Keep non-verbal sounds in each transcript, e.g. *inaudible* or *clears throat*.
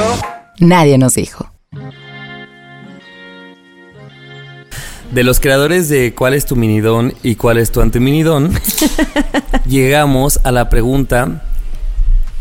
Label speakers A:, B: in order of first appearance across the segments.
A: 1.
B: Nadie nos dijo.
C: De los creadores de cuál es tu minidón y cuál es tu antiminidón, *laughs* llegamos a la pregunta: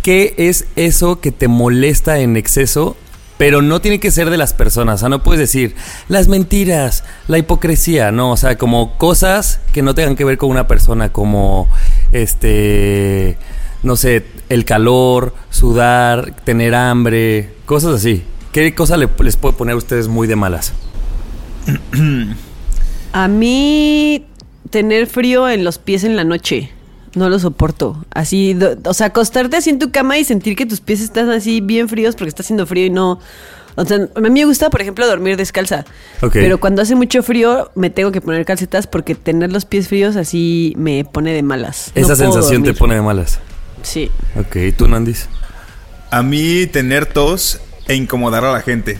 C: ¿qué es eso que te molesta en exceso? Pero no tiene que ser de las personas. O sea, no puedes decir las mentiras, la hipocresía, no. O sea, como cosas que no tengan que ver con una persona, como este. No sé, el calor, sudar, tener hambre, cosas así. ¿Qué cosa le- les puede poner a ustedes muy de malas?
D: A mí tener frío en los pies en la noche. No lo soporto. Así, do- o sea, acostarte así en tu cama y sentir que tus pies están así bien fríos porque está haciendo frío y no. O sea, a mí me gusta, por ejemplo, dormir descalza. Pero cuando hace mucho frío, me tengo que poner calcetas porque tener los pies fríos así me pone de malas.
C: Esa sensación te pone de malas.
D: Sí.
C: Ok, ¿tú, Nandis?
E: A mí tener tos e incomodar a la gente.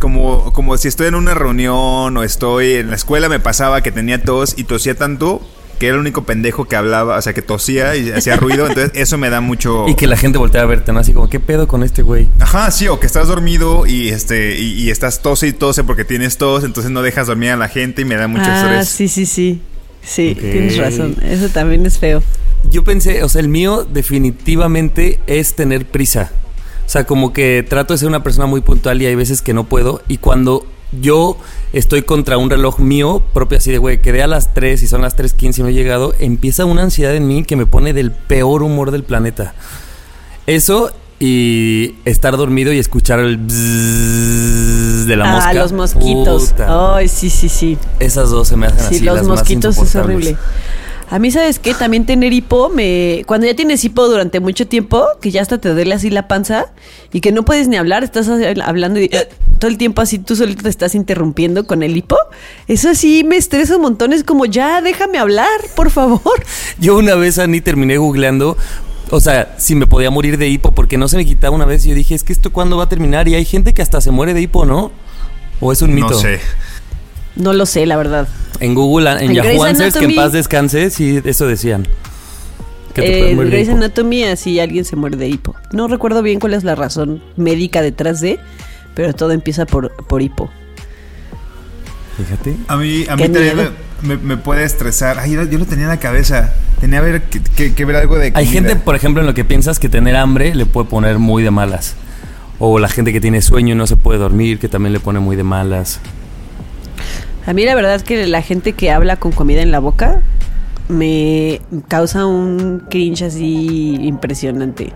E: Como, como si estoy en una reunión o estoy en la escuela me pasaba que tenía tos y tosía tanto que era el único pendejo que hablaba, o sea, que tosía y hacía ruido, *laughs* entonces eso me da mucho...
C: Y que la gente voltea a verte, ¿no? Así como, ¿qué pedo con este güey?
E: Ajá, sí, o que estás dormido y este y, y estás tose y tose porque tienes tos, entonces no dejas dormir a la gente y me da mucho
D: ah,
E: estrés.
D: sí, sí, sí. Sí,
C: Ok.
D: tienes razón. Eso también es feo.
C: Yo pensé, o sea, el mío definitivamente es tener prisa. O sea, como que trato de ser una persona muy puntual y hay veces que no puedo. Y cuando yo estoy contra un reloj mío propio, así de, güey, quedé a las 3 y son las 3.15 y no he llegado, empieza una ansiedad en mí que me pone del peor humor del planeta. Eso y estar dormido y escuchar el bzzz de la mosca.
D: ah, los mosquitos. Ay, sí, sí, sí.
C: Esas dos se me hacen
D: Sí,
C: así
D: los
C: las más
D: mosquitos es horrible. A mí, ¿sabes qué? También tener hipo, me... cuando ya tienes hipo durante mucho tiempo, que ya hasta te duele así la panza y que no puedes ni hablar, estás hablando y todo el tiempo así tú solito te estás interrumpiendo con el hipo. Eso sí me estresa un montón, es como, ya, déjame hablar, por favor.
C: Yo una vez, Ani, terminé googleando, o sea, si me podía morir de hipo, porque no se me quitaba una vez. Y yo dije, es que esto cuándo va a terminar. Y hay gente que hasta se muere de hipo, ¿no? ¿O es un mito?
E: No sé.
D: No lo sé, la verdad.
C: En Google, en,
D: En
C: Yahoo Answers, que en paz descanse, sí, eso decían. Que te
D: Eh,
C: puedes
D: En
C: morir de
D: Grey's. Anatomy así alguien se muere de hipo. No recuerdo bien cuál es la razón médica detrás de, pero todo empieza por, por hipo.
C: Fíjate.
E: A mí, a mí también. Me, puede estresar. Ay, yo, yo lo tenía en la cabeza. Tenía que ver, que, que- que ver algo de
C: Hay
E: comida.
C: gente, por ejemplo, en lo que piensas que tener hambre le puede poner muy de malas. O la gente que tiene sueño y no se puede dormir, que también le pone muy de malas.
D: A mí la verdad es que la gente que habla con comida en la boca me causa un cringe así impresionante.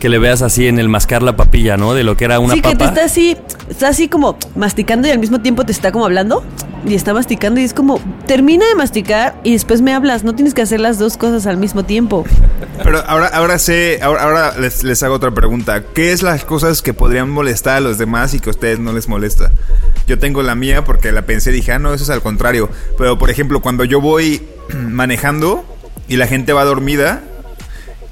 C: Que le veas así en el mascar la papilla, ¿no? De lo que era una
D: sí,
C: papa.
D: que te está así, está así como masticando y al mismo tiempo te está como hablando y está masticando y es como, termina de masticar y después me hablas, no tienes que hacer las dos cosas al mismo tiempo. *laughs*
E: Pero ahora, ahora sé, ahora, ahora les, les hago otra pregunta. ¿Qué es las cosas que podrían molestar a los demás y que a ustedes no les molesta? Yo tengo la mía porque la pensé y dije, ah, no, eso es al contrario. Pero, por ejemplo, cuando yo voy *clears throat* manejando y la gente va dormida,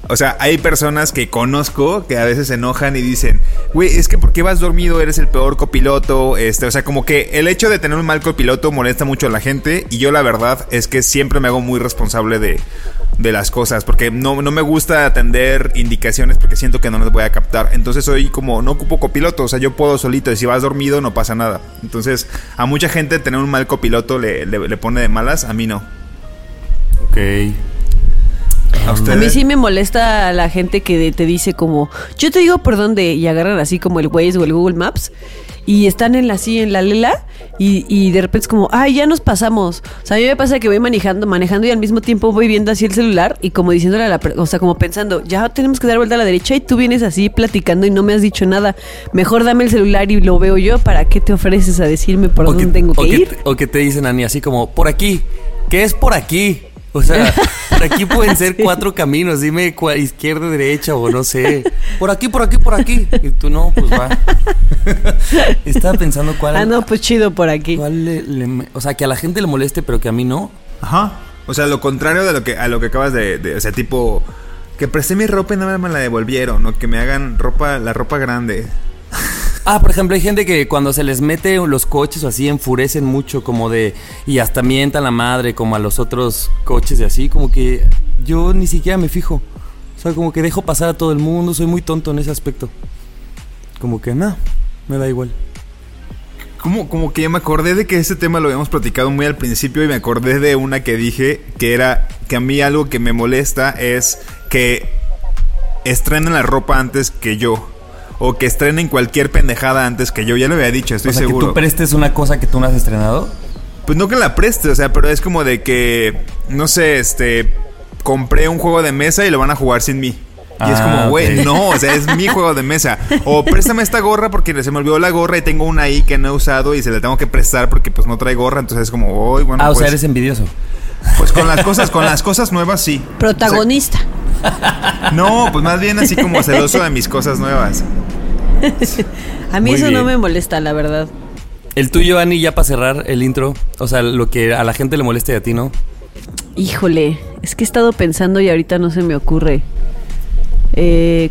E: o sea, hay personas que conozco que a veces se enojan y dicen, güey, es que ¿por qué vas dormido? Eres el peor copiloto. Este, o sea, como que el hecho de tener un mal copiloto molesta mucho a la gente. Y yo la verdad es que siempre me hago muy responsable de, de las cosas. Porque no, no me gusta atender indicaciones porque siento que no las voy a captar. Entonces soy como, no ocupo copiloto. O sea, yo puedo solito. Y si vas dormido no pasa nada. Entonces, a mucha gente tener un mal copiloto le, le- le pone de malas. A mí no.
C: Ok.
E: ¿A?
D: A mí sí me molesta la gente que te dice como, yo te digo por dónde, y agarran así como el Waze o el Google Maps, y están en la, así en la lela, y, y de repente es como, ay, ya nos pasamos. O sea, a mí me pasa que voy manejando, manejando y al mismo tiempo voy viendo así el celular, y como diciéndole a la, o sea, como pensando, ya tenemos que dar vuelta a la derecha, y tú vienes así platicando y no me has dicho nada. Mejor dame el celular y lo veo yo, ¿para qué te ofreces a decirme por
C: O
D: dónde
C: que,
D: tengo que
C: que
D: ir?
C: o que te dicen, Ani, así como, por aquí. ¿Qué es por aquí? O sea, por *laughs* aquí pueden ser cuatro caminos. Dime cua- izquierda, derecha o no sé. *laughs* Por aquí, por aquí, por aquí. Y tú no, pues va. *laughs* Estaba pensando cuál.
D: Ah, no, pues chido por aquí.
C: cuál le- le- o sea, que a la gente le moleste, pero que a mí no.
E: Ajá. O sea, lo contrario de lo que a lo que acabas de, de- o sea, tipo que presté mi ropa y nada más me la devolvieron, o que me hagan ropa la ropa grande.
C: Ah, por ejemplo, hay gente que cuando se les mete los coches o así enfurecen mucho, como de. Y hasta mientan la madre, como a los otros coches y así, como que yo ni siquiera me fijo. O sea, como que dejo pasar a todo el mundo, soy muy tonto en ese aspecto. Como que nada, me da igual.
E: Como, como que me acordé de que ese tema lo habíamos platicado muy al principio y me acordé de una que dije que era que a mí algo que me molesta es que estrenen la ropa antes que yo. O que estrenen cualquier pendejada antes que yo. Ya lo había dicho, estoy
C: o sea,
E: seguro.
C: que tú prestes una cosa que tú no has estrenado.
E: Pues no que la preste, o sea, pero es como de que, no sé, este, compré un juego de mesa y lo van a jugar sin mí. Y es
C: Ah,
E: como, güey,
C: ok.
E: no, o sea, es mi *laughs* juego de mesa. O préstame esta gorra porque se me olvidó la gorra y tengo una ahí que no he usado y se la tengo que prestar porque pues no trae gorra. Entonces es como, uy, bueno,
C: ah, o sea,
E: pues,
C: eres envidioso.
E: Pues con las cosas, con las cosas nuevas sí.
D: Protagonista.
E: O sea, no, pues más bien así como celoso de mis cosas nuevas.
D: A mí
C: Muy
D: eso no me molesta, la verdad.
C: El tuyo, Ani, ya para cerrar el intro. O sea, lo que a la gente le moleste y a ti, ¿no?
D: Híjole, es que he estado pensando y ahorita no se me ocurre. Eh,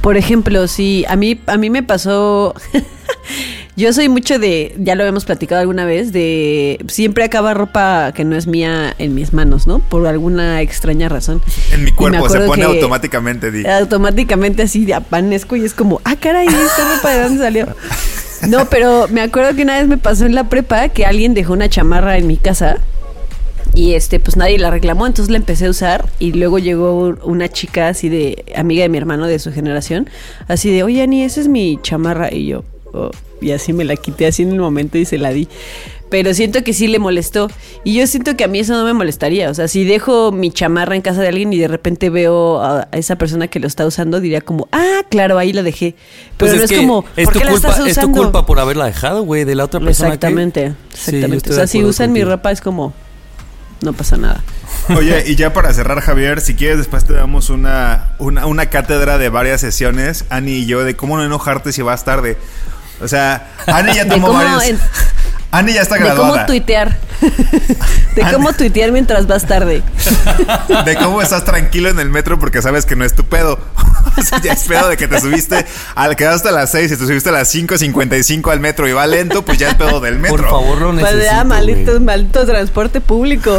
D: por ejemplo, si a mí, a mí me pasó. *laughs* Yo soy mucho de, ya lo habíamos platicado alguna vez, de siempre acaba ropa que no es mía en mis manos, ¿no? Por alguna extraña razón.
E: En mi cuerpo se pone automáticamente. di.
D: Automáticamente así de apanezco y es como, ah, caray, ¿esta ropa de dónde salió? No, pero me acuerdo que una vez me pasó en la prepa que alguien dejó una chamarra en mi casa y este, pues nadie la reclamó, entonces la empecé a usar y luego llegó una chica así de, amiga de mi hermano de su generación, así de, oye, Ani, esa es mi chamarra y yo, "Oh", y así me la quité así en el momento y se la di. Pero siento que sí le molestó. Y yo siento que a mí eso no me molestaría. O sea, si dejo mi chamarra en casa de alguien y de repente veo a a esa persona que lo está usando, diría como, ah, claro, ahí la dejé. Pero
C: Pues
D: no es, como,
C: es
D: ¿por
C: tu
D: qué la
C: culpa, es tu culpa por haberla dejado, güey, de la otra persona. que-
D: Exactamente,
C: Sí,
D: exactamente. o sea, si usan mi ropa es como, no pasa nada. *laughs*
E: Oye, y ya para cerrar, Javier, si quieres, después te damos una, una, una cátedra de varias sesiones, Ani y yo, de cómo no enojarte si vas tarde. O sea, Ani ya *laughs*
D: De
E: tomó
D: cómo
E: varios.
D: en-
E: Ani ya está
D: De
E: graduada. *laughs*
D: cómo tuitear. de
C: Ah,
D: cómo tuitear mientras vas tarde. *laughs*
E: De cómo estás tranquilo en el metro porque sabes que no es tu pedo. o sea, ya es pedo de que te subiste, al quedaste a las 6 y te subiste a las 5.55 al metro y va lento, pues ya es pedo del metro.
C: Por favor, lo
D: Pues
C: necesito,
D: ya, maldito, maldito transporte público.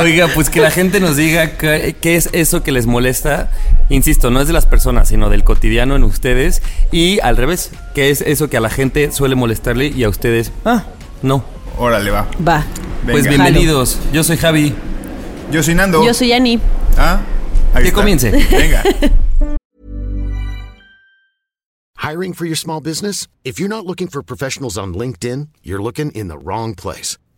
C: Oiga, pues que la gente nos diga qué, qué es eso que les molesta. Insisto, no es de las personas, sino del cotidiano en ustedes. Y al revés, qué es eso que a la gente suele molestarle y a ustedes, ah, no.
E: Órale, va.
D: Va.
C: Pues bienvenidos. Yo soy Javi.
E: Yo soy Nando.
D: Yo soy Ani.
E: ¿Ah? Ahí
C: Que
E: está.
C: comience.
E: Venga. *laughs*
F: Hiring for your small business? If you're not looking for professionals on LinkedIn, you're looking in the wrong place.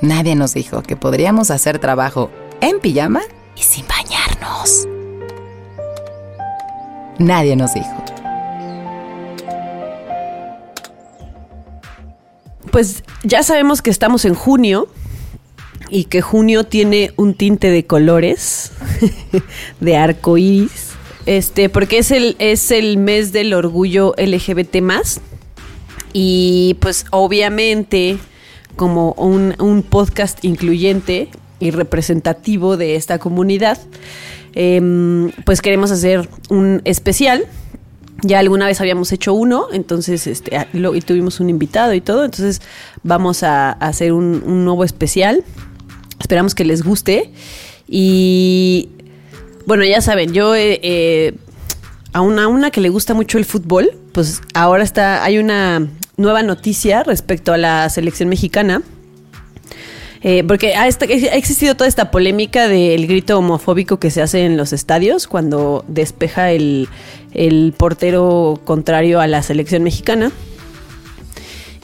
B: Nadie nos dijo que podríamos hacer trabajo en pijama y sin bañarnos. Nadie nos dijo.
D: Pues ya sabemos que estamos en junio y que junio tiene un tinte de colores, *laughs* de arco iris, este, porque es el, es el mes del orgullo LGBT. Y pues obviamente, como un, un podcast incluyente, y representativo de esta comunidad, em, pues queremos hacer un especial. Ya alguna vez habíamos hecho uno, entonces este, ah, y tuvimos un invitado y todo, entonces vamos a, a hacer un, nuevo especial. Esperamos que les guste. Y bueno, ya saben, yo eh, eh, a una, una que le gusta mucho el fútbol, pues ahora está, hay una nueva noticia respecto a la selección mexicana. Eh, porque ha, ha existido toda esta polémica del grito homofóbico que se hace en los estadios cuando despeja el, el portero contrario a la selección mexicana.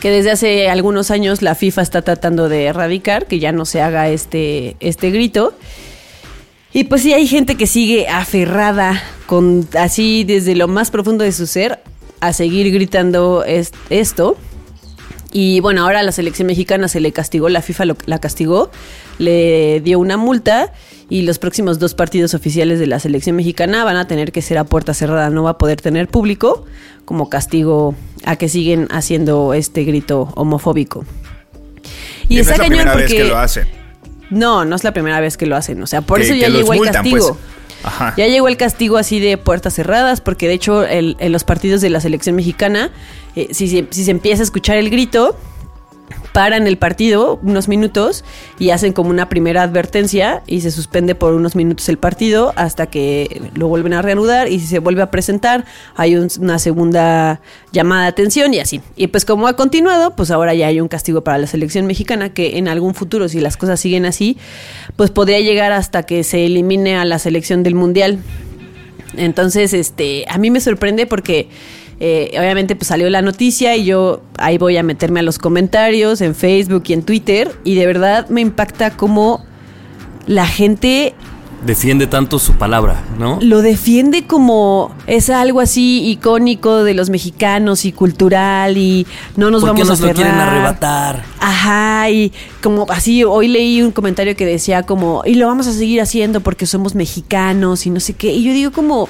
D: Que desde hace algunos años la FIFA está tratando de erradicar, que ya no se haga este, este grito. Y pues sí, hay gente que sigue aferrada, con así desde lo más profundo de su ser, a seguir gritando es- esto. Y bueno, ahora a la selección mexicana se le castigó, la FIFA lo- la castigó, le dio una multa y los próximos dos partidos oficiales de la selección mexicana van a tener que ser a puerta cerrada, no va a poder tener público como castigo a que siguen haciendo este grito homofóbico. Y,
E: no
D: está
E: es la
D: cañón
E: primera vez
D: porque
E: que lo hacen.
D: no, no es la primera vez que lo hacen, o sea, por
E: Que-
D: eso ya llegó el
E: multan,
D: castigo.
E: pues. Ajá.
D: Ya llegó el castigo así de puertas cerradas, porque de hecho el- en los partidos de la selección mexicana, eh, si, se- si se empieza a escuchar el grito, paran el partido unos minutos y hacen como una primera advertencia y se suspende por unos minutos el partido hasta que lo vuelven a reanudar y si se vuelve a presentar hay un- una segunda llamada de atención y así. Y pues como ha continuado, pues ahora ya hay un castigo para la selección mexicana que en algún futuro, si las cosas siguen así, pues podría llegar hasta que se elimine a la selección del mundial. Entonces, este, a mí me sorprende porque eh, obviamente pues salió la noticia y yo ahí voy a meterme a los comentarios en Facebook y en Twitter y de verdad me impacta cómo la gente
C: Defiende tanto su palabra, ¿no?
D: lo defiende como es algo así icónico de los mexicanos y cultural y no nos
C: ¿Por qué
D: vamos
C: nos
D: a
C: lo quieren arrebatar?
D: Ajá, y como así, hoy leí un comentario que decía como, y lo vamos a seguir haciendo porque somos mexicanos y no sé qué. Y yo digo como,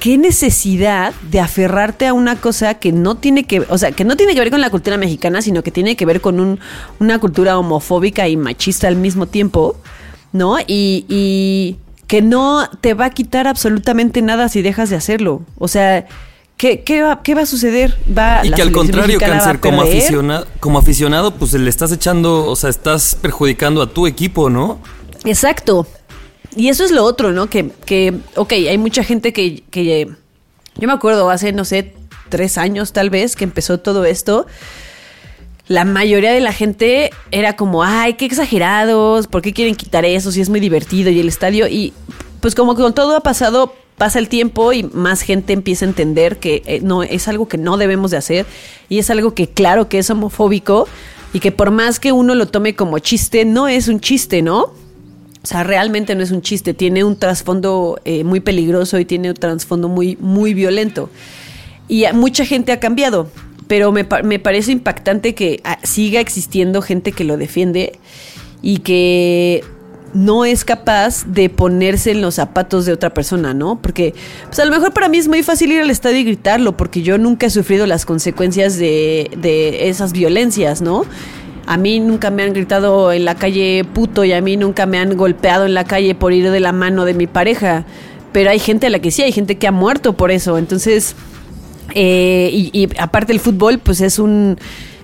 D: qué necesidad de aferrarte a una cosa que no tiene que, o sea, que no tiene que ver con la cultura mexicana, sino que tiene que ver con un- una cultura homofóbica y machista al mismo tiempo, ¿no? Y, y que no te va a quitar absolutamente nada si dejas de hacerlo. O sea, ¿qué, qué, va, qué va a suceder? ¿Va,
C: Y
D: la
C: que al contrario, Cáncer, como aficionado, como aficionado, pues le estás echando, o sea, estás perjudicando a tu equipo, ¿no?
D: Exacto. Y eso es lo otro, ¿no? Que, que ok, hay mucha gente que, que... Yo me acuerdo hace, no sé, tres años tal vez que empezó todo esto. La mayoría de la gente era como, ay, qué exagerados, ¿por qué quieren quitar eso si es muy divertido y el estadio? Y pues como que con todo ha pasado, pasa el tiempo y más gente empieza a entender que eh, no es algo que no debemos de hacer y es algo que claro que es homofóbico y que por más que uno lo tome como chiste, no es un chiste, ¿no? O sea, realmente no es un chiste, tiene un trasfondo eh, muy peligroso y tiene un trasfondo muy, muy violento. Y mucha gente ha cambiado, pero me, me parece impactante que ah, siga existiendo gente que lo defiende y que no es capaz de ponerse en los zapatos de otra persona, ¿no? Porque pues a lo mejor para mí es muy fácil ir al estadio y gritarlo, porque yo nunca he sufrido las consecuencias de, de esas violencias, ¿no? A mí nunca me han gritado en la calle puto y a mí nunca me han golpeado en la calle por ir de la mano de mi pareja. Pero hay gente a la que sí, hay gente que ha muerto por eso. Entonces, eh, y, y aparte el fútbol, pues es un,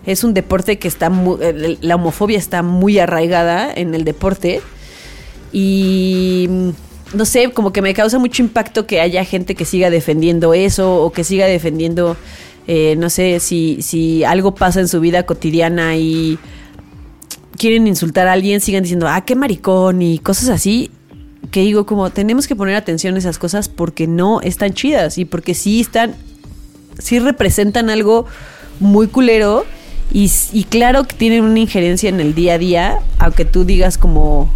D: es un deporte que está, mu- el- la homofobia está muy arraigada en el deporte. Y mm, no sé, como que me causa mucho impacto que haya gente que siga defendiendo eso o que siga defendiendo, eh, no sé, si, si algo pasa en su vida cotidiana y quieren insultar a alguien, sigan diciendo, ah, qué maricón y cosas así. Que digo, como tenemos que poner atención a esas cosas porque no están chidas y porque sí están, sí representan algo muy culero y, claro que tienen una injerencia en el día a día, aunque tú digas como,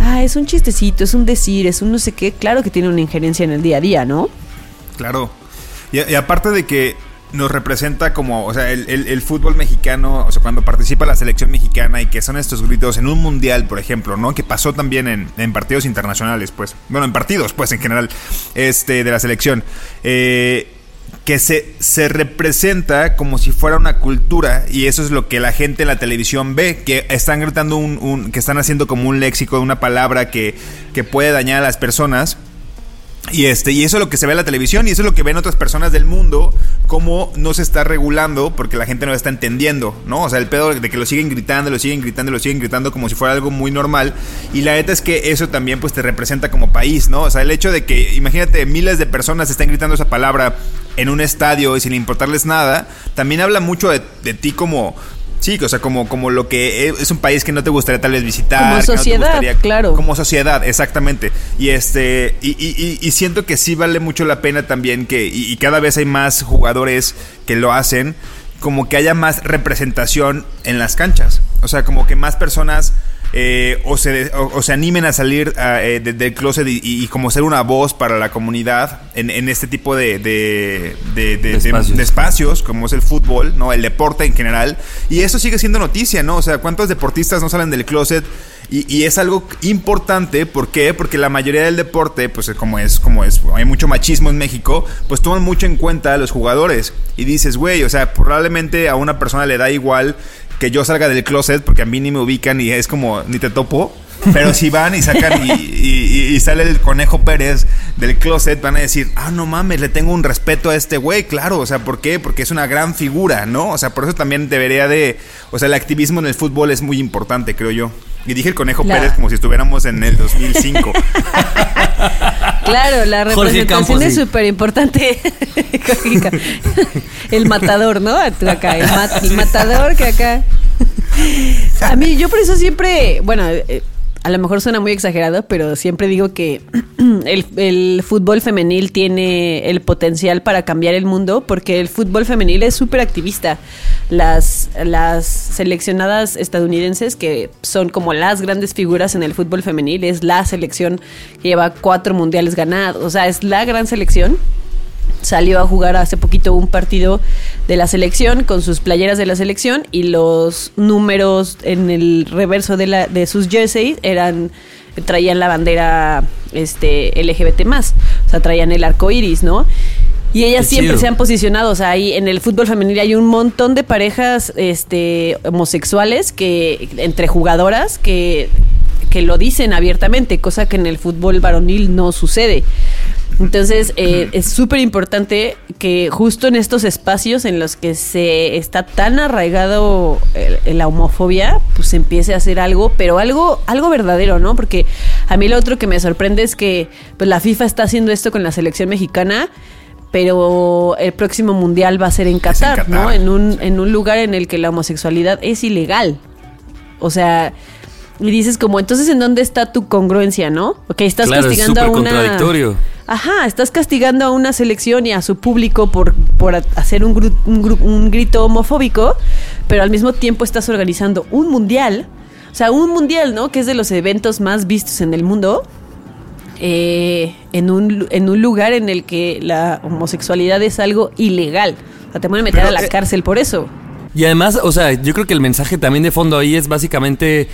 D: ah, es un chistecito, es un decir, es un no sé qué, claro que tiene una injerencia en el día a día, ¿no?
E: Claro. Y aparte de que nos representa como, o sea, el, el- fútbol mexicano, o sea, cuando participa la selección mexicana y que son estos gritos en un mundial, por ejemplo, ¿no? Que pasó también en, en partidos internacionales, pues. Bueno, en partidos, pues, en general, este, de la selección. Eh, que se, se representa como si fuera una cultura y eso es lo que la gente en la televisión ve, que están gritando un, un- que están haciendo como un léxico, una palabra que, que puede dañar a las personas. Y este, y eso es lo que se ve en la televisión y eso es lo que ven otras personas del mundo, cómo no se está regulando porque la gente no está entendiendo, ¿no? O sea, el pedo de que lo siguen gritando, lo siguen gritando, lo siguen gritando como si fuera algo muy normal. Y la neta es que eso también pues te representa como país, ¿no? O sea, el hecho de que, imagínate, miles de personas están gritando esa palabra en un estadio y sin importarles nada, también habla mucho de ti como... Sí, o sea, como, como lo que es un país que no te gustaría tal vez visitar.
D: Como
E: que no te
D: sociedad,
E: gustaría-
D: claro.
E: Como sociedad, exactamente. Y este, y, y- y- y siento que sí vale mucho la pena también que, y, y cada vez hay más jugadores que lo hacen, como que haya más representación en las canchas. O sea, como que más personas eh, o, se, o, o se animen a salir ah, eh, de- del closet y, y- y como ser una voz para la comunidad en, en este tipo de, de,
C: espacios.
E: de espacios, como es el fútbol, ¿no? El deporte en general. Y eso sigue siendo noticia, ¿no? O sea, ¿cuántos deportistas no salen del closet? Y, y es algo importante, ¿por qué? Porque la mayoría del deporte, pues como es, como es, hay mucho machismo en México, pues toman mucho en cuenta a los jugadores. Y dices, güey, o sea, probablemente a una persona le da igual que yo salga del closet, porque a mí ni me ubican y es como, ni te topo. Pero si van y sacan y, y- y sale el conejo Pérez del closet, van a decir, ah, no mames, le tengo un respeto a este güey, claro, o sea, ¿por qué? Porque es una gran figura, ¿no? O sea, por eso también debería de, o sea, el activismo en el fútbol es muy importante, creo yo. Y dije el conejo
D: La-
E: Pérez como si estuviéramos en el 2005. *laughs*
D: Claro, la representación
C: Campos,
D: es
C: sí.
D: súper importante. *laughs* el matador, ¿no? Acá, el, mat- el matador que acá. A mí, yo por eso siempre, bueno, eh, a lo mejor suena muy exagerado, pero siempre digo que *clears throat* el, fútbol femenil tiene el potencial para cambiar el mundo, porque el fútbol femenil es súper activista. Las, las seleccionadas estadounidenses, que son como las grandes figuras en el fútbol femenil, es la selección que lleva cuatro mundiales ganados, o sea, es la gran selección salió a jugar hace poquito un partido de la selección con sus playeras de la selección y los números en el reverso de, la, de sus jerseys eran traían la bandera este LGBT más, o sea, traían el arco iris, ¿no? Y ellas
C: Qué
D: siempre
C: chido.
D: se han posicionado, o sea, ahí en el fútbol femenil hay un montón de parejas este homosexuales que entre jugadoras que que lo dicen abiertamente, cosa que en el fútbol varonil no sucede. Entonces, eh, es súper importante que justo en estos espacios en los que se está tan arraigado el- la homofobia, pues se empiece a hacer algo, pero algo, algo verdadero, ¿no? Porque a mí lo otro que me sorprende es que pues, la FIFA está haciendo esto con la selección mexicana, pero el próximo mundial va a ser en Qatar,
E: Qatar.
D: ¿no? En un, en un lugar en el que la homosexualidad es ilegal. O sea, y dices como, entonces, ¿en dónde está tu congruencia, no? Ok, estás
C: Claro, es
D: castigando a
C: súper
D: una...
C: contradictorio.
D: Ajá, estás castigando a una selección y a su público por, por a- hacer un, gru- un gru- un grito homofóbico, pero al mismo tiempo estás organizando un mundial. O sea, un mundial, ¿no? Que es de los eventos más vistos en el mundo. eh, en, un, en un lugar en el que la homosexualidad es algo ilegal. O sea, te pueden meter
E: Pero,
D: a la
E: eh,
D: cárcel por eso.
C: Y además, o sea, yo creo que el mensaje también de fondo ahí es básicamente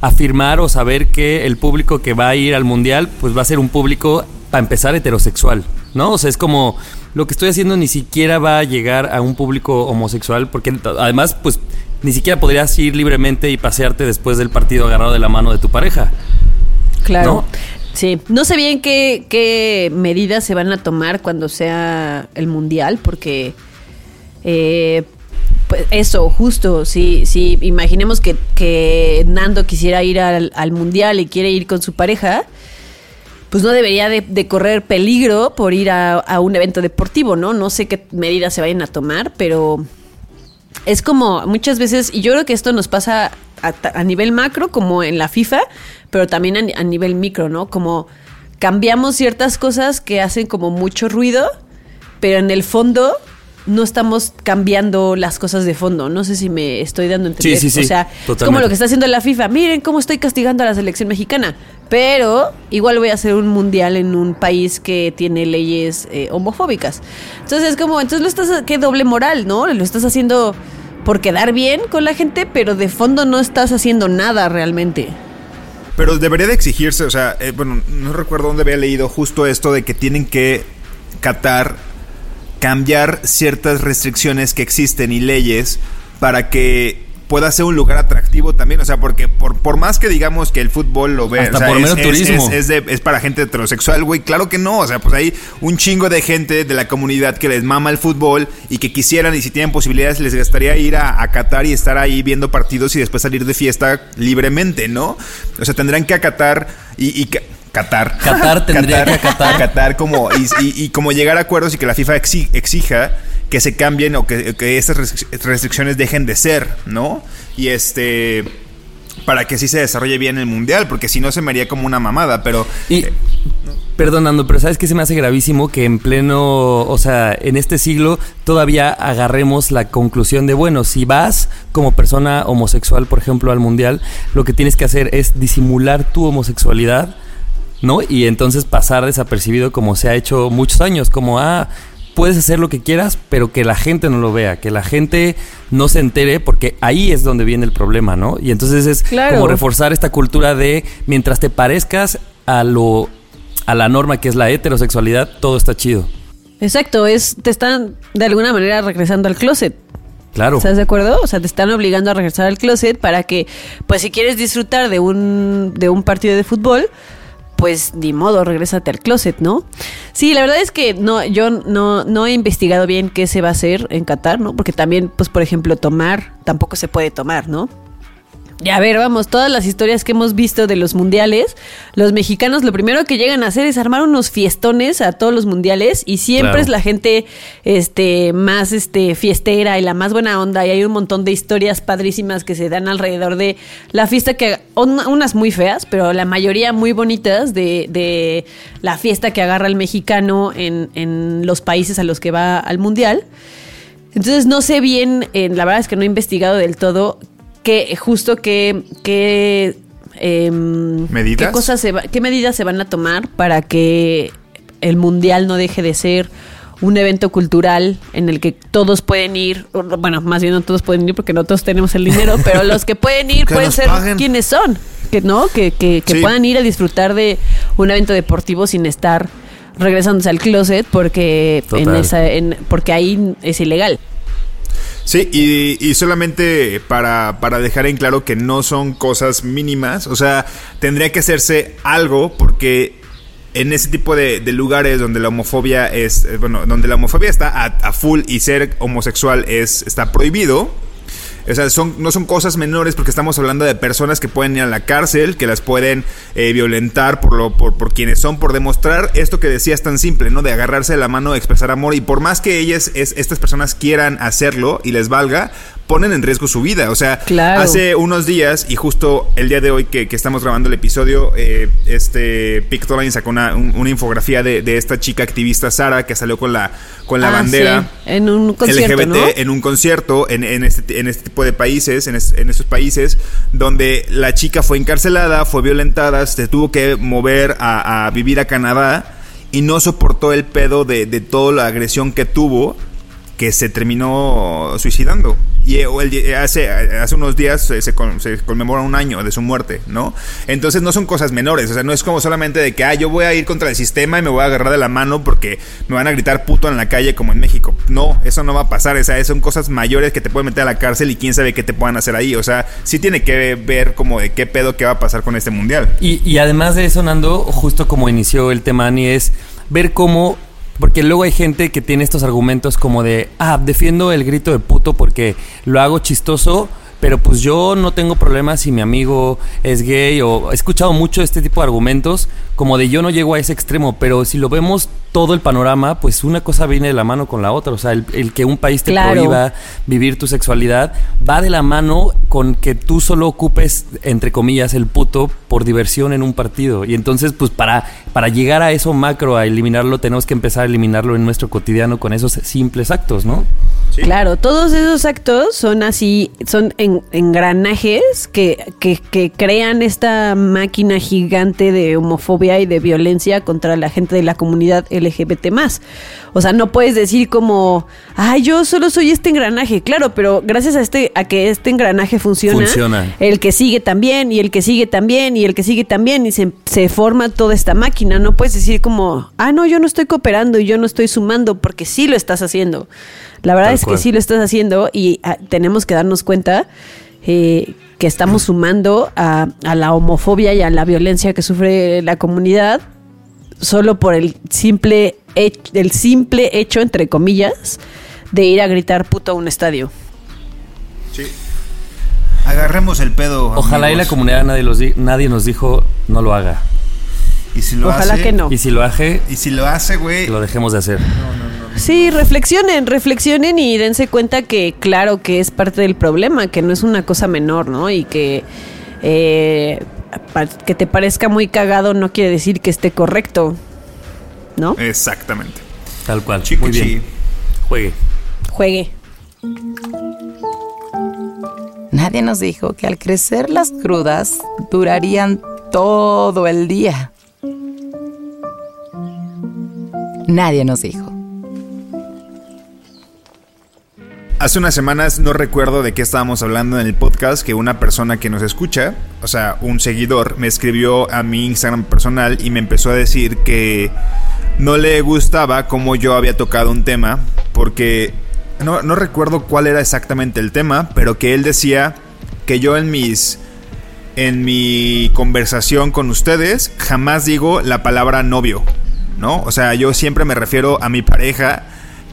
C: afirmar o saber que el público que va a ir al mundial, pues va a ser un público, para empezar, heterosexual, ¿no? O sea, es como lo que estoy haciendo ni siquiera va a llegar a un público homosexual, porque además, pues ni siquiera podrías ir libremente y pasearte después del partido agarrado de la mano de tu pareja.
D: Claro.
C: ¿No?
D: Sí, no sé bien qué, qué medidas se van a tomar cuando sea el mundial, porque eh, pues eso, justo, si, si imaginemos que, que Nando quisiera ir al, al mundial y quiere ir con su pareja, pues no debería de, correr peligro por ir a, a un evento deportivo, ¿no? No sé qué medidas se vayan a tomar, pero es como muchas veces, y yo creo que esto nos pasa a, nivel macro, como en la FIFA, pero también a, a nivel micro, ¿no? Como cambiamos ciertas cosas que hacen como mucho ruido, pero en el fondo no estamos cambiando las cosas de fondo. No sé si me estoy dando a entender.
C: Sí, sí, sí,
D: O sea, es como lo que está haciendo la FIFA. Miren cómo estoy castigando a la selección mexicana. Pero igual voy a hacer un mundial en un país que tiene leyes eh, homofóbicas. Entonces es como, entonces lo estás, qué doble moral, ¿no? Lo estás haciendo por quedar bien con la gente, pero de fondo no estás haciendo nada realmente.
E: Pero debería de exigirse, o sea, eh, bueno, no recuerdo dónde había leído justo esto de que tienen que Qatar cambiar ciertas restricciones que existen y leyes para que pueda ser un lugar atractivo también. O sea, porque por, por más que digamos que el fútbol lo ve,
C: Hasta
E: o sea,
C: por
E: es,
C: turismo.
E: es- es de- es para gente heterosexual, güey. Claro que no. O sea, pues hay un chingo de gente de la comunidad que les mama el fútbol y que quisieran, y si tienen posibilidades, les gustaría ir a, a Qatar y estar ahí viendo partidos y después salir de fiesta libremente, ¿no? O sea, tendrán que acatar y. y ca- Qatar.
C: Qatar tendría que acatar.
E: Acatar como, y, y- y como llegar a acuerdos y que la FIFA exi- exija que se cambien o que, que estas restric- restricciones dejen de ser, ¿no? Y este para que sí se desarrolle bien el mundial, porque si no se me haría como una mamada, pero
C: Y, perdonando, pero ¿sabes qué se me hace gravísimo? Que en pleno, o sea, en este siglo todavía agarremos la conclusión de, bueno, si vas como persona homosexual, por ejemplo, al mundial, lo que tienes que hacer es disimular tu homosexualidad, ¿no? Y entonces pasar desapercibido como se ha hecho muchos años, como, ah, puedes hacer lo que quieras, pero que la gente no lo vea, que la gente no se entere, porque ahí es donde viene el problema, ¿no? Y entonces es
D: Claro.
C: como reforzar esta cultura de mientras te parezcas a lo a la norma que es la heterosexualidad, todo está chido.
D: Exacto, es te están de alguna manera regresando al closet.
C: Claro.
D: ¿Estás de acuerdo? O sea, te están obligando a regresar al closet para que, pues si quieres disfrutar de un, de un partido de fútbol, pues ni modo, regrésate al closet, ¿no? Sí, la verdad es que no, yo no, no he investigado bien qué se va a hacer en Qatar, ¿no? Porque también, pues por ejemplo, tomar, tampoco se puede tomar, ¿no? Y a ver, vamos, todas las historias que hemos visto de los mundiales, los mexicanos lo primero que llegan a hacer es armar unos fiestones a todos los mundiales y siempre
C: Claro.
D: es la gente este más este fiestera y la más buena onda y hay un montón de historias padrísimas que se dan alrededor de la fiesta que un- unas muy feas, pero la mayoría muy bonitas de, de la fiesta que agarra el mexicano en, en los países a los que va al mundial. Entonces no sé bien, eh, la verdad es que no he investigado del todo qué justo qué, qué, em,
E: ¿Medidas?
D: qué cosas se va- qué medidas se van a tomar para que el mundial no deje de ser un evento cultural en el que todos pueden ir, bueno, más bien no todos pueden ir porque no todos tenemos el dinero, *laughs* pero los que pueden ir
E: Que
D: pueden ser
E: paguen.
D: quienes son, que no, que, que, que
E: Sí.
D: puedan ir a disfrutar de un evento deportivo sin estar regresándose al closet porque en esa, en- porque ahí es ilegal.
E: Sí, y, y solamente para, para dejar en claro que no son cosas mínimas, o sea, tendría que hacerse algo porque en ese tipo de, de lugares donde la homofobia es, eh, bueno, donde la homofobia está a, a full y ser homosexual es, está prohibido. O sea, son, no son cosas menores porque estamos hablando de personas que pueden ir a la cárcel, que las pueden eh, violentar por, lo, por, por quienes son, por demostrar esto que decías tan simple, ¿no? De agarrarse de la mano, expresar amor. Y por más que ellas, es, estas personas quieran hacerlo y les valga, ponen en riesgo su vida. O sea,
D: Claro.
E: hace unos días y justo el día de hoy que, que estamos grabando el episodio, eh, este Pictoline sacó una, un- una infografía de, de esta chica activista Sara que salió con la, con la
D: Ah,
E: bandera.
D: sí, en un concierto,
E: LGBT
D: ¿no?
E: en un concierto en, en este, en este tipo de países, en, es- en estos países, donde la chica fue encarcelada, fue violentada, se tuvo que mover a, a vivir a Canadá y no soportó el pedo de, de toda la agresión que tuvo, que se terminó suicidando. Y eh, el hace, hace unos días se, se con- se conmemora un año de su muerte, ¿no? Entonces no son cosas menores, o sea, no es como solamente de que, ah, yo voy a ir contra el sistema y me voy a agarrar de la mano porque me van a gritar puto en la calle como en México. No, eso no va a pasar, o sea, son cosas mayores que te pueden meter a la cárcel y quién sabe qué te puedan hacer ahí, o sea, sí tiene que ver como de qué pedo que va a pasar con este mundial.
C: Y, y además de eso, Nando, justo como inició el tema Ani, es ver cómo. Porque luego hay gente que tiene estos argumentos como de, ah, defiendo el grito de puto porque lo hago chistoso, pero pues yo no tengo problemas si mi amigo es gay o he escuchado mucho este tipo de argumentos como de yo no llego a ese extremo, pero si lo vemos todo el panorama, pues una cosa viene de la mano con la otra, o sea, el, el que un país te
D: Claro.
C: prohíba vivir tu sexualidad va de la mano con que tú solo ocupes, entre comillas, el puto por diversión en un partido. Y entonces, pues para, para llegar a eso macro, a eliminarlo, tenemos que empezar a eliminarlo en nuestro cotidiano con esos simples actos, ¿no?
E: Sí.
D: Claro, todos esos actos son así, son en- engranajes que, que, que crean esta máquina gigante de homofobia y de violencia contra la gente de la comunidad LGBT O sea, no puedes decir como, ay, yo solo soy este engranaje. Claro, pero gracias a este, a que este engranaje funciona,
C: Funciona.
D: el que sigue también, y el que sigue también, y el que sigue también, y se, se forma toda esta máquina. No puedes decir como, ah, no, yo no estoy cooperando y yo no estoy sumando, porque sí lo estás haciendo. La verdad
C: Tal
D: es
C: cual.
D: que sí lo estás haciendo y ah, tenemos que darnos cuenta eh, que estamos sumando a, a la homofobia y a la violencia que sufre la comunidad solo por el simple, hech- el simple hecho, entre comillas, de ir a gritar puto a un estadio.
E: Agarremos el pedo.
C: Ojalá y la
E: amigos.
C: comunidad nadie, los di- nadie nos dijo no lo haga.
E: Y si lo
D: Ojalá
E: hace-
D: que no.
C: Y si lo hace,
E: Y si lo hace, güey.
C: lo dejemos de hacer.
D: Sí, reflexionen, reflexionen y dense cuenta que claro que es parte del problema, que no es una cosa menor, ¿no? Y que eh, que te parezca muy cagado no quiere decir que esté correcto, ¿no?
E: Exactamente.
C: Tal cual.
E: Chico
C: Muy bien. Juegue.
D: Juegue.
B: Nadie nos dijo que al crecer las crudas durarían todo el día. Nadie nos dijo.
E: Hace unas semanas no recuerdo de qué estábamos hablando en el podcast que una persona que nos escucha, o sea, un seguidor, me escribió a mi Instagram personal y me empezó a decir que no le gustaba cómo yo había tocado un tema porque no, no recuerdo cuál era exactamente el tema, pero que él decía que yo en mis en mi conversación con ustedes jamás digo la palabra novio, ¿no? O sea, yo siempre me refiero a mi pareja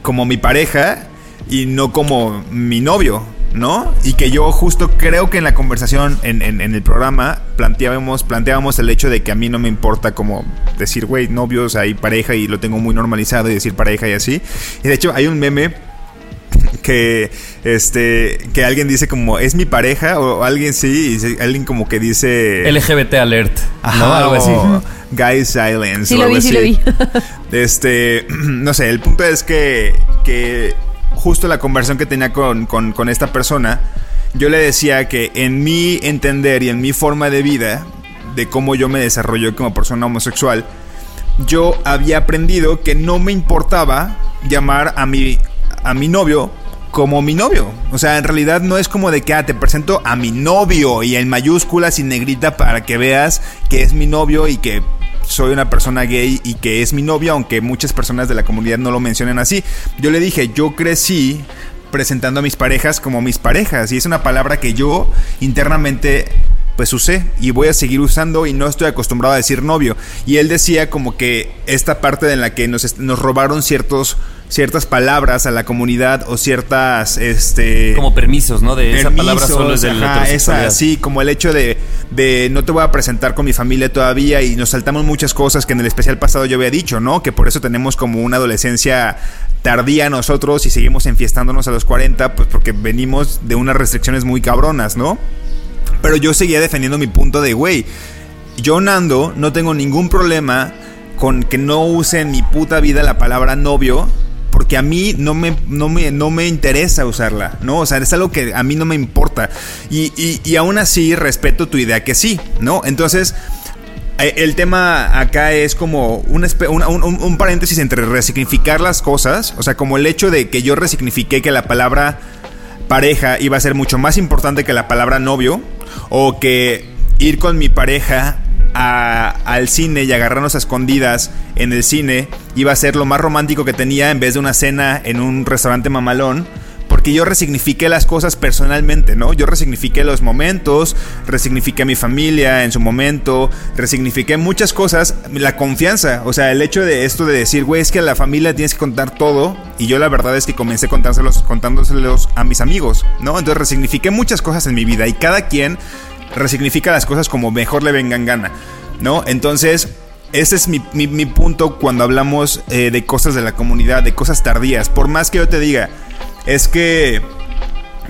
E: como mi pareja y no como mi novio, ¿no? Y que yo justo creo que en la conversación, en, en- en el programa, planteábamos, planteábamos el hecho de que a mí no me importa como decir, güey, novios, hay pareja y lo tengo muy normalizado y decir pareja y así. Y de hecho hay un meme *laughs* que este que alguien dice como es mi pareja o alguien sí y alguien como que dice
C: LGBT alert.
E: Ajá,
C: ¿No? Algo así.
E: o Guy silence
D: Sí lo vi, sí lo vi. *laughs*
E: Este, *clears throat* no sé, el punto es que, que justo la conversación que tenía con, con, esta persona, yo le decía que en mi entender y en mi forma de vida, de cómo yo me desarrollo como persona homosexual, yo había aprendido que no me importaba llamar a mi, a mi novio como mi novio. O sea, en realidad no es como de que ah, te presento a mi novio y en mayúsculas y negrita para que veas que es mi novio y que soy una persona gay y que es mi novio, aunque muchas personas de la comunidad no lo mencionen así. Yo le dije, yo crecí presentando a mis parejas como mis parejas y es una palabra que yo internamente pues usé y voy a seguir usando y no estoy acostumbrado a decir novio. Y él decía como que esta parte en la que nos, nos robaron ciertos, ciertas palabras a la comunidad o ciertas... Este,
C: Como permisos, ¿no? De esa palabra solo es de
E: ajá, esa, sí, como el hecho de, de no te voy a presentar con mi familia todavía y nos saltamos muchas cosas que en el especial pasado yo había dicho, ¿no? Que por eso tenemos como una adolescencia tardía nosotros y seguimos enfiestándonos a los 40, pues porque venimos de unas restricciones muy cabronas, ¿no? Pero yo seguía defendiendo mi punto de, güey, yo Nando no tengo ningún problema con que no use en mi puta vida la palabra novio. Porque a mí no me, no, me, no me interesa usarla, ¿no? O sea, es algo que a mí no me importa. Y, y, y aún así respeto tu idea que sí, ¿no? Entonces, eh, el tema acá es como un, un- un paréntesis entre resignificar las cosas. O sea, como el hecho de que yo resignifiqué que la palabra pareja iba a ser mucho más importante que la palabra novio. O que ir con mi pareja al cine y agarrarnos a escondidas en el cine iba a ser lo más romántico que tenía en vez de una cena en un restaurante mamalón. Porque yo resignifiqué las cosas personalmente, ¿no? Yo resignifiqué los momentos, resignifiqué a mi familia en su momento, resignifiqué muchas cosas, la confianza, o sea, el hecho de esto de decir, güey, es que a la familia tienes que contar todo, y yo la verdad es que comencé contándoselos, contándoselos a mis amigos, ¿no? Entonces resignifiqué muchas cosas en mi vida, y cada quien resignifica las cosas como mejor le vengan gana, ¿no? Entonces, ese es mi, mi- mi punto cuando hablamos eh, de cosas de la comunidad, de cosas tardías. Por más que yo te diga, es que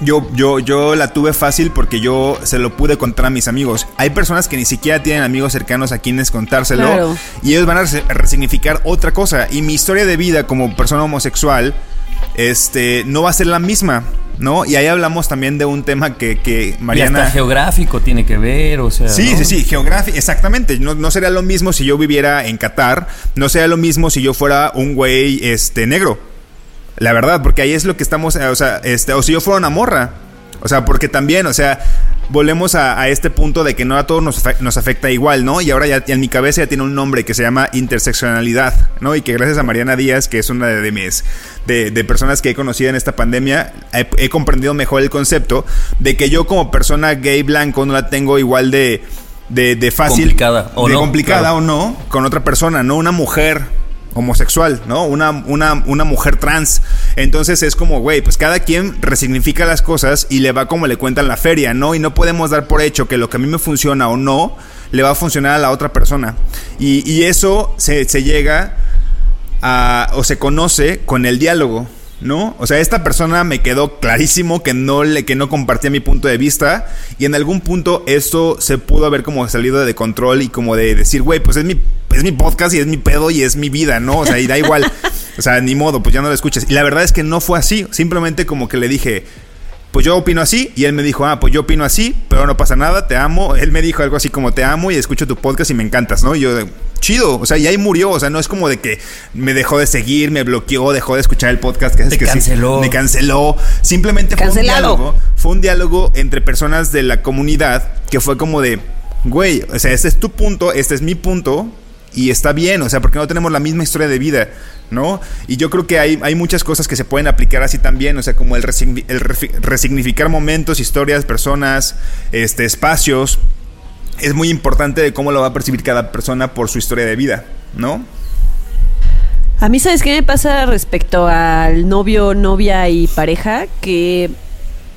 E: yo, yo, yo la tuve fácil porque yo se lo pude contar a mis amigos. Hay personas que ni siquiera tienen amigos cercanos a quienes contárselo.
D: Claro.
E: Y ellos van a resignificar otra cosa. Y mi historia de vida como persona homosexual, este, no va a ser la misma. ¿No? Y ahí hablamos también de un tema que, que
C: Y
E: Mariana...
C: hasta geográfico tiene que ver, o sea.
E: Sí,
C: ¿no?
E: sí, sí, geografía, exactamente. No, no sería lo mismo si yo viviera en Qatar, no sería lo mismo si yo fuera un güey este, negro. La verdad, porque ahí es lo que estamos, eh, o sea, este, o si yo fuera una morra. O sea, porque también, o sea, volvemos a, a este punto de que no a todos nos, nos afecta igual, ¿no? Y ahora ya en mi cabeza ya tiene un nombre que se llama interseccionalidad, ¿no? Y que gracias a Mariana Díaz, que es una de mis de, de personas que he conocido en esta pandemia, he, he comprendido mejor el concepto de que yo como persona gay blanco no la tengo igual de de, de fácil
C: Complicada, o
E: de
C: no,
E: complicada
C: claro.
E: o no con otra persona, no una mujer homosexual, ¿no? Una, una, una mujer trans. Entonces es como, güey, pues cada quien resignifica las cosas y le va como le cuentan la feria, ¿no? Y no podemos dar por hecho que lo que a mí me funciona o no, le va a funcionar a la otra persona. Y, y eso se, se llega a, o se conoce con el diálogo, ¿no? O sea, esta persona me quedó clarísimo que no le que no compartía mi punto de vista y en algún punto esto se pudo haber como salido de control y como de decir, güey, pues es mi es mi podcast y es mi pedo y es mi vida, ¿no? O sea, y da igual. O sea, ni modo, pues ya no lo escuches. Y la verdad es que no fue así, simplemente como que le dije, pues yo opino así. Y él me dijo, ah, pues yo opino así, pero no pasa nada, te amo. Él me dijo algo así como, te amo y escucho tu podcast y me encantas, ¿no? Y yo, chido, o sea, y ahí murió. O sea, no es como de que me dejó de seguir, me bloqueó, dejó de escuchar el podcast. Que es sí,
C: canceló.
E: me canceló. Simplemente fue un diálogo. Fue un diálogo entre personas de la comunidad que fue como de, güey, o sea, este es tu punto, este es mi punto. Y está bien, o sea, porque no tenemos la misma historia de vida, ¿no? Y yo creo que hay, hay muchas cosas que se pueden aplicar así también, o sea, como el, resignificar momentos, historias, personas, este, espacios. Es muy importante de cómo lo va a percibir cada persona por su historia de vida, ¿no?
D: A mí, ¿sabes qué me pasa respecto al novio, novia y pareja? Que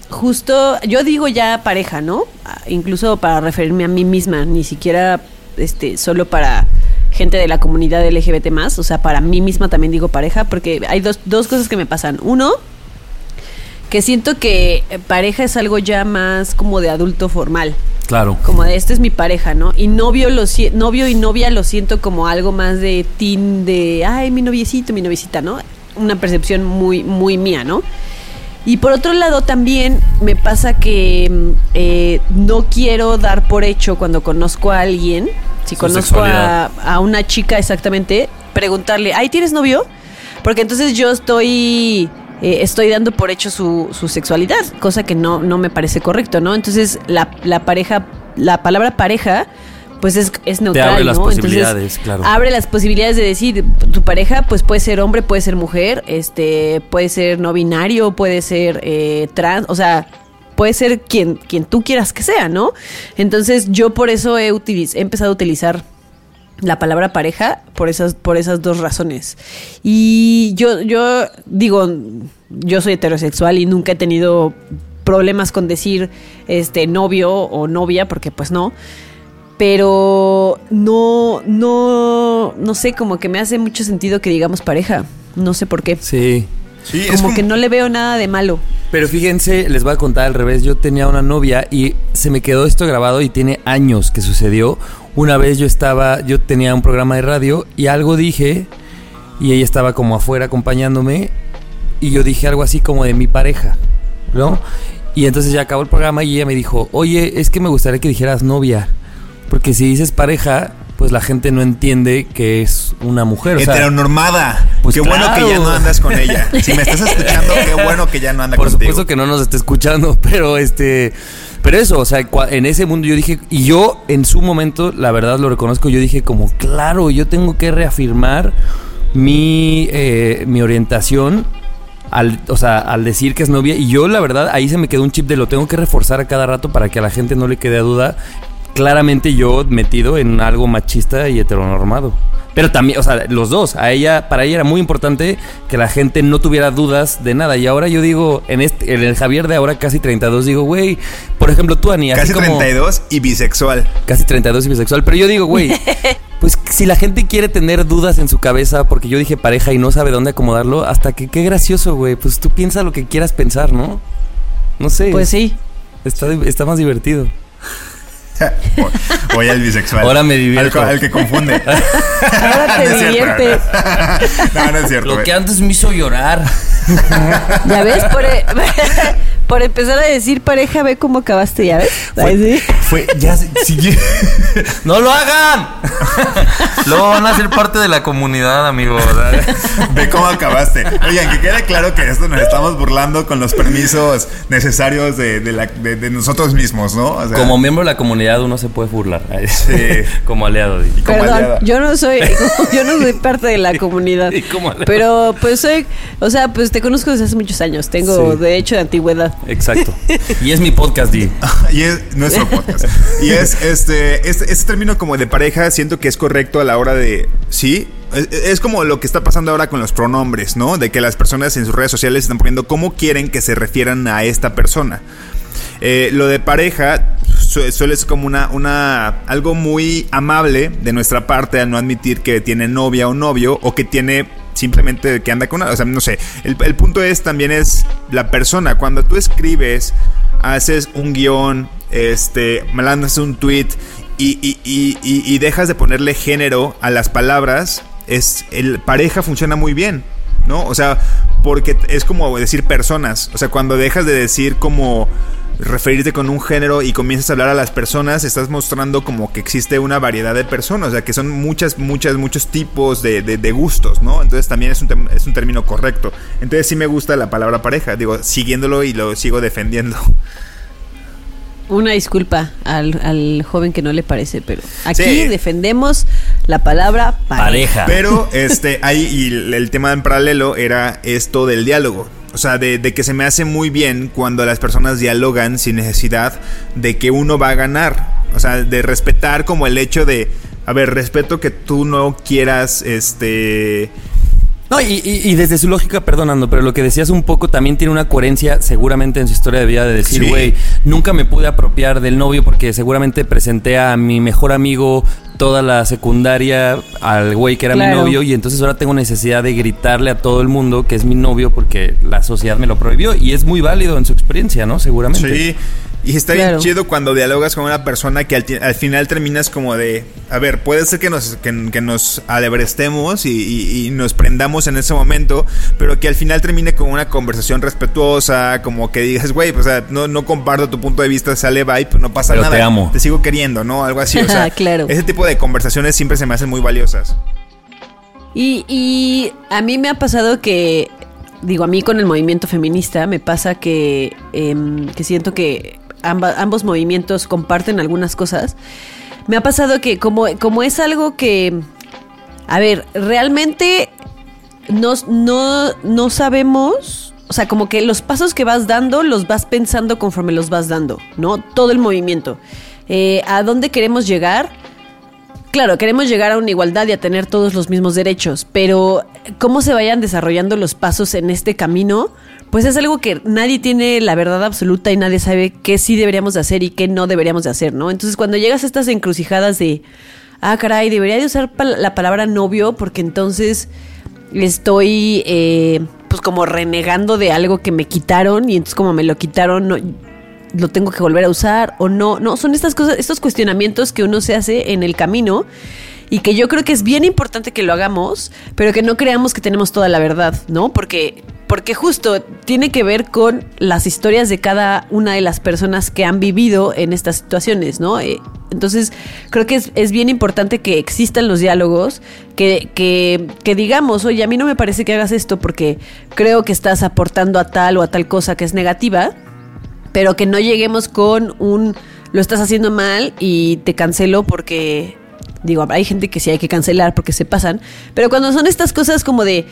D: justo, yo digo ya pareja, ¿no? Ah, Incluso para referirme a mí misma, ni siquiera este, solo para gente de la comunidad LGBT más, o sea, para mí misma también digo pareja, porque hay dos, dos cosas que me pasan. Uno, que siento que eh, pareja es algo ya más como de adulto formal
C: Claro.
D: como de esta es mi pareja, ¿no? Y novio lo novio y novia lo siento como algo más de teen de ay, mi noviecito, mi noviecita, ¿no? Una percepción muy muy mía, ¿no? Y por otro lado también me pasa que mm, eh, no quiero dar por hecho cuando conozco a alguien, si
C: Su
D: conozco a, a una chica exactamente, preguntarle, ay, ¿tienes novio? Porque entonces yo estoy eh, estoy dando por hecho su, su sexualidad, cosa que no, no me parece correcto, ¿no? Entonces la, la pareja, la palabra pareja, pues es, es neutral,
C: abre las
D: ¿no?
C: posibilidades,
D: Entonces,
C: claro.
D: Abre las posibilidades de decir, tu pareja, pues puede ser hombre, puede ser mujer, este, puede ser no binario, puede ser eh, trans, o sea, puede ser quien, quien tú quieras que sea, ¿no? Entonces yo por eso he, he empezado a utilizar la palabra pareja por esas, por esas dos razones. Y yo, yo digo, yo soy heterosexual y nunca he tenido problemas con decir este novio o novia, porque pues no. Pero no, no, no sé, como que me hace mucho sentido que digamos pareja. No sé por qué.
C: Sí.
E: Sí, es
D: Como que no le veo nada de malo.
C: Pero fíjense, les voy a contar al revés. Yo tenía una novia y se me quedó esto grabado y tiene años que sucedió. Una vez yo estaba, yo tenía un programa de radio y algo dije y ella estaba como afuera acompañándome y yo dije algo así como de mi pareja, ¿no? Y entonces ya acabó el programa y ella me dijo, oye, es que me gustaría que dijeras novia, porque si dices pareja, pues la gente no entiende que es una mujer. O sea,
E: Heteronormada.
C: Pues
E: qué bueno que ya no andas con ella. *laughs* Si me estás escuchando, qué bueno que ya no anda
C: Por
E: contigo.
C: supuesto que no nos esté escuchando, *laughs* pero este. Pero eso, o sea, en ese mundo yo dije, y yo en su momento, la verdad lo reconozco, yo dije como, claro, yo tengo que reafirmar mi, eh, mi orientación al, o sea, al decir que es novia. Y yo, la verdad, ahí se me quedó un chip de lo tengo que reforzar a cada rato para que a la gente no le quede a duda. Claramente yo metido en algo machista y heteronormado. Pero también, o sea, los dos. A ella, para ella era muy importante que la gente no tuviera dudas de nada. Y ahora yo digo, en este, en el Javier de ahora casi 32, digo, güey, por ejemplo, tú, Ani, así
E: Casi
C: como-
E: 32 y bisexual.
C: Casi 32 y bisexual. Pero yo digo, güey, *laughs* pues si la gente quiere tener dudas en su cabeza porque yo dije pareja y no sabe dónde acomodarlo, hasta que qué gracioso, güey. Pues tú piensa lo que quieras pensar, ¿no? No sé.
D: Pues sí.
C: Está, está más divertido.
E: Voy al bisexual.
C: Ahora me divierto.
E: Al, al que confunde.
D: Ahora te *laughs*
E: No no, no es cierto.
C: Lo que antes me hizo llorar. *laughs*
D: Ya ves, por, e- *laughs* por empezar a decir pareja, ve cómo acabaste, ¿ya ves?
C: Fue,
D: sí.
C: fue- ya, se- sí, *laughs* no lo hagan. Luego van a ser parte de la comunidad, amigos.
E: Ve cómo acabaste. Oigan, que quede claro que esto nos estamos burlando con los permisos necesarios de, de la- de- de nosotros mismos, ¿no? O sea,
C: Como miembro de la comunidad uno se puede burlar. Como aliado.
E: como
D: Perdón, yo no soy, yo no soy parte de la comunidad.
C: Y como aliada.
D: Pero pues soy, o sea, pues te conozco desde hace muchos años. Tengo
C: Sí.
D: derecho de antigüedad.
C: Exacto. *laughs* Y es mi podcast, Di. *laughs*
E: Y es nuestro podcast. *laughs* Y es este, este, este término como de pareja, siento que es correcto a la hora de. Sí. Es, es como lo que está pasando ahora con los pronombres, ¿no? De que las personas en sus redes sociales están poniendo cómo quieren que se refieran a esta persona. Eh, lo de pareja su- suele ser como una, una algo muy amable de nuestra parte al no admitir que tiene novia o novio o que tiene simplemente que anda con una, o sea, no sé. El, punto es también es la persona. Cuando tú escribes, haces un guion, este, mandas un tweet y, y- y- y- y dejas de ponerle género a las palabras, es el pareja funciona muy bien. ¿no? O sea, porque es como decir personas. O sea, cuando dejas de decir como referirte con un género y comienzas a hablar a las personas, estás mostrando como que existe una variedad de personas, o sea, que son muchas, muchas, muchos tipos de, de- de gustos, ¿no? Entonces también es un, es un término correcto. Entonces sí me gusta la palabra pareja, digo, siguiéndolo y lo sigo defendiendo.
D: Una disculpa al, al joven que no le parece, pero aquí
E: Sí.
D: defendemos la palabra pareja.
C: Pareja.
E: Pero este, ahí y el, el tema en paralelo era esto del diálogo. O sea, de, de que se me hace muy bien cuando las personas dialogan sin necesidad de que uno va a ganar. O sea, de respetar como el hecho de, a ver, respeto que tú no quieras, este...
C: No, y, y- y desde su lógica, perdonando, pero lo que decías un poco también tiene una coherencia seguramente en su historia de vida de decir,
E: Sí.
C: güey, nunca me pude apropiar del novio porque seguramente presenté a mi mejor amigo toda la secundaria al güey que era mi novio y entonces ahora tengo necesidad de gritarle a todo el mundo que es mi novio porque la sociedad me lo prohibió y es muy válido en su experiencia, ¿no? Seguramente.
E: Sí. Y está
D: Claro.
E: bien chido cuando dialogas con una persona que al, final terminas como de, a ver, puede ser que nos, que, que nos alebrestemos y, y- y nos prendamos en ese momento, pero que al final termine con una conversación respetuosa, como que digas, güey, pues, o sea, no, no comparto tu punto de vista, sale bye, pues no pasa
C: Pero
E: nada.
C: te amo.
E: Te sigo queriendo, ¿no? Algo así. O sea, *laughs*
D: Claro.
E: ese tipo de conversaciones siempre se me hacen muy valiosas.
D: Y, y a mí me ha pasado que, digo, a mí con el movimiento feminista me pasa que, em, que siento que ambos movimientos comparten algunas cosas. Me ha pasado que como, como es algo que, a ver, realmente no, no, no sabemos, o sea, como que los pasos que vas dando los vas pensando conforme los vas dando, ¿no? Todo el movimiento. Eh, ¿A dónde queremos llegar? Claro, queremos llegar a una igualdad y a tener todos los mismos derechos, pero cómo se vayan desarrollando los pasos en este camino, pues es algo que nadie tiene la verdad absoluta y nadie sabe qué sí deberíamos de hacer y qué no deberíamos de hacer, ¿no? Entonces cuando llegas a estas encrucijadas de, ah, caray, debería de usar la palabra novio porque entonces estoy eh, pues como renegando de algo que me quitaron y entonces como me lo quitaron no, lo tengo que volver a usar o no. No, son estas cosas, estos cuestionamientos que uno se hace en el camino y que yo creo que es bien importante que lo hagamos, pero que no creamos que tenemos toda la verdad, ¿no? Porque, porque justo tiene que ver con las historias de cada una de las personas que han vivido en estas situaciones, ¿no? Eh, entonces, creo que es, es bien importante que existan los diálogos, que, que, que digamos, oye, a mí no me parece que hagas esto porque creo que estás aportando a tal o a tal cosa que es negativa pero que no lleguemos con un lo estás haciendo mal y te cancelo porque digo, hay gente que sí hay que cancelar porque se pasan, pero cuando son estas cosas como de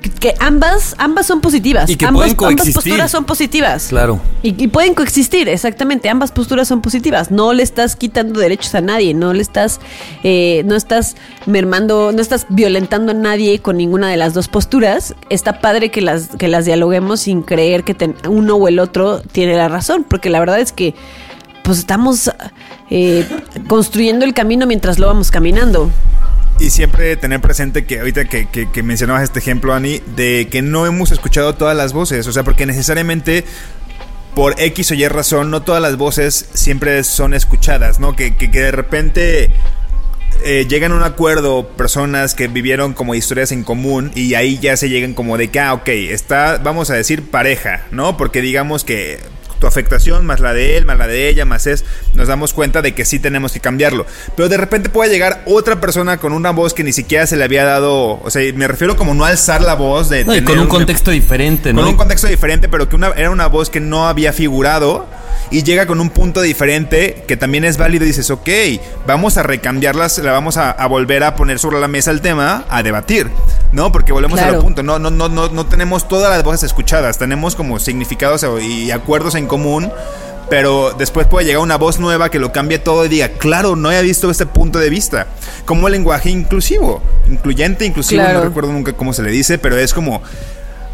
D: que, ambas ambas son positivas,
C: Y que
D: ambas,
C: pueden
D: ambas posturas son positivas.
C: Claro.
D: Y, y pueden coexistir, exactamente. Ambas posturas son positivas. No le estás quitando derechos a nadie, no le estás, eh, no estás mermando, no estás violentando a nadie con ninguna de las dos posturas. Está padre que las, que las dialoguemos sin creer que ten- uno o el otro tiene la razón, porque la verdad es que pues estamos eh, construyendo el camino mientras lo vamos caminando.
E: Y siempre tener presente que ahorita que, que- mencionabas este ejemplo, Ani, de que no hemos escuchado todas las voces. O sea, porque necesariamente por X o Y razón, no todas las voces siempre son escuchadas, ¿no? Que, que, que de repente eh, llegan a un acuerdo personas que vivieron como historias en común y ahí ya se llegan como de que, ah, ok, está, vamos a decir pareja, ¿no? Porque digamos que tu afectación más la de él, más la de ella, más es, nos damos cuenta de que sí tenemos que cambiarlo. Pero de repente puede llegar otra persona con una voz que ni siquiera se le había dado, o sea, me refiero como no alzar la voz de...
C: No, y con un contexto diferente, ¿no?
E: Con un contexto diferente, pero que una, era una voz que no había figurado y llega con un punto diferente que también es válido y dices, ok, vamos a recambiarlas, la vamos a, a volver a poner sobre la mesa el tema, a debatir, ¿no? Porque volvemos
D: Claro.
E: al punto, no, no, no, no, no tenemos todas las voces escuchadas, tenemos como significados y acuerdos en común. Pero después puede llegar una voz nueva que lo cambie todo y diga, claro, no había visto este punto de vista. Como el lenguaje inclusivo, incluyente, inclusivo,
D: Claro.
E: no recuerdo nunca cómo se le dice, pero es como,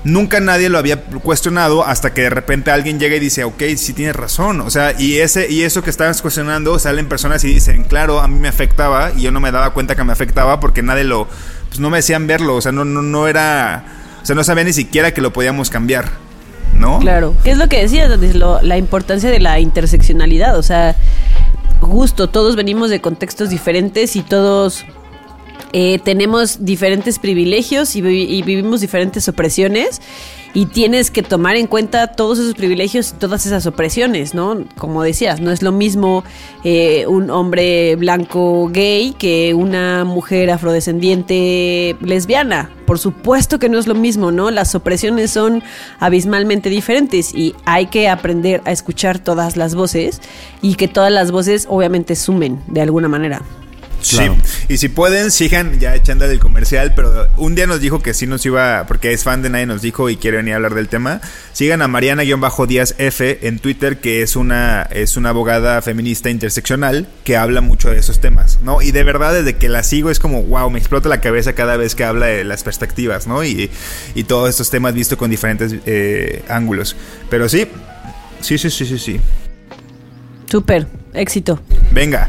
E: nunca nadie lo había cuestionado hasta que de repente alguien llega y dice, ok, sí tienes razón. O sea, y, ese, y eso que estabas cuestionando, salen personas y dicen, claro, a mí me afectaba y yo no me daba cuenta que me afectaba porque nadie lo, pues no me decían verlo. O sea, no, no, no era, o sea, no sabía ni siquiera que lo podíamos cambiar. ¿No?
D: Claro. ¿Qué es lo que decías? Lo- la importancia de la interseccionalidad. O sea, justo todos venimos de contextos diferentes y todos eh, tenemos diferentes privilegios y, vi- y vivimos diferentes opresiones. Y tienes que tomar en cuenta todos esos privilegios y todas esas opresiones, ¿no? Como decías, no es lo mismo eh, un hombre blanco gay que una mujer afrodescendiente lesbiana. Por supuesto que no es lo mismo, ¿no? Las opresiones son abismalmente diferentes y hay que aprender a escuchar todas las voces y que todas las voces obviamente sumen de alguna manera.
C: Claro.
E: Sí, y si pueden, sigan ya echándole el comercial, pero un día nos dijo que sí nos iba, porque es fan de Nadie nos dijo y quiere venir a hablar del tema. Sigan a Mariana-Díaz F en Twitter, que es una, es una abogada feminista interseccional que habla mucho de esos temas, ¿no? Y de verdad, desde que la sigo es como, wow, me explota la cabeza cada vez que habla de las perspectivas, ¿no? Y, y todos estos temas visto con diferentes eh, ángulos. Pero sí, sí, sí, sí, sí, sí.
D: Súper, éxito.
E: Venga.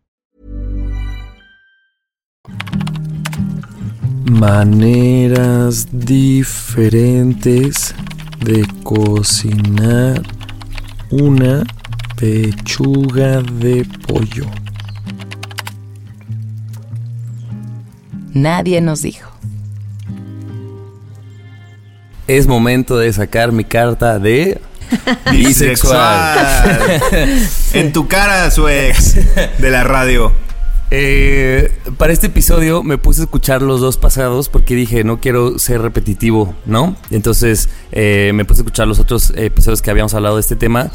C: Maneras diferentes de cocinar una pechuga de pollo.
B: Nadie nos dijo.
C: Es momento de sacar mi carta de *laughs* bisexual. *laughs*
E: en tu cara, su ex de la radio.
C: Eh, para este episodio me puse a escuchar los dos pasados porque dije no quiero ser repetitivo, ¿no? Entonces eh, me puse a escuchar los otros episodios que habíamos hablado de este tema.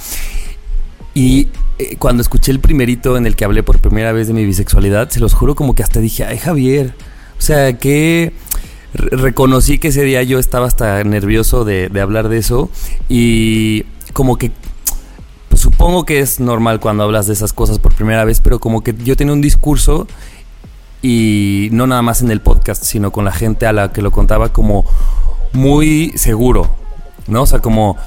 C: Y eh, cuando escuché el primerito en el que hablé por primera vez de mi bisexualidad, se los juro como que hasta dije, ay Javier, o sea, que re- reconocí que ese día yo estaba hasta nervioso de, hablar de eso y como que supongo que es normal cuando hablas de esas cosas por primera vez, pero como que yo tenía un discurso y no nada más en el podcast, sino con la gente a la que lo contaba como muy seguro, ¿no? O sea, como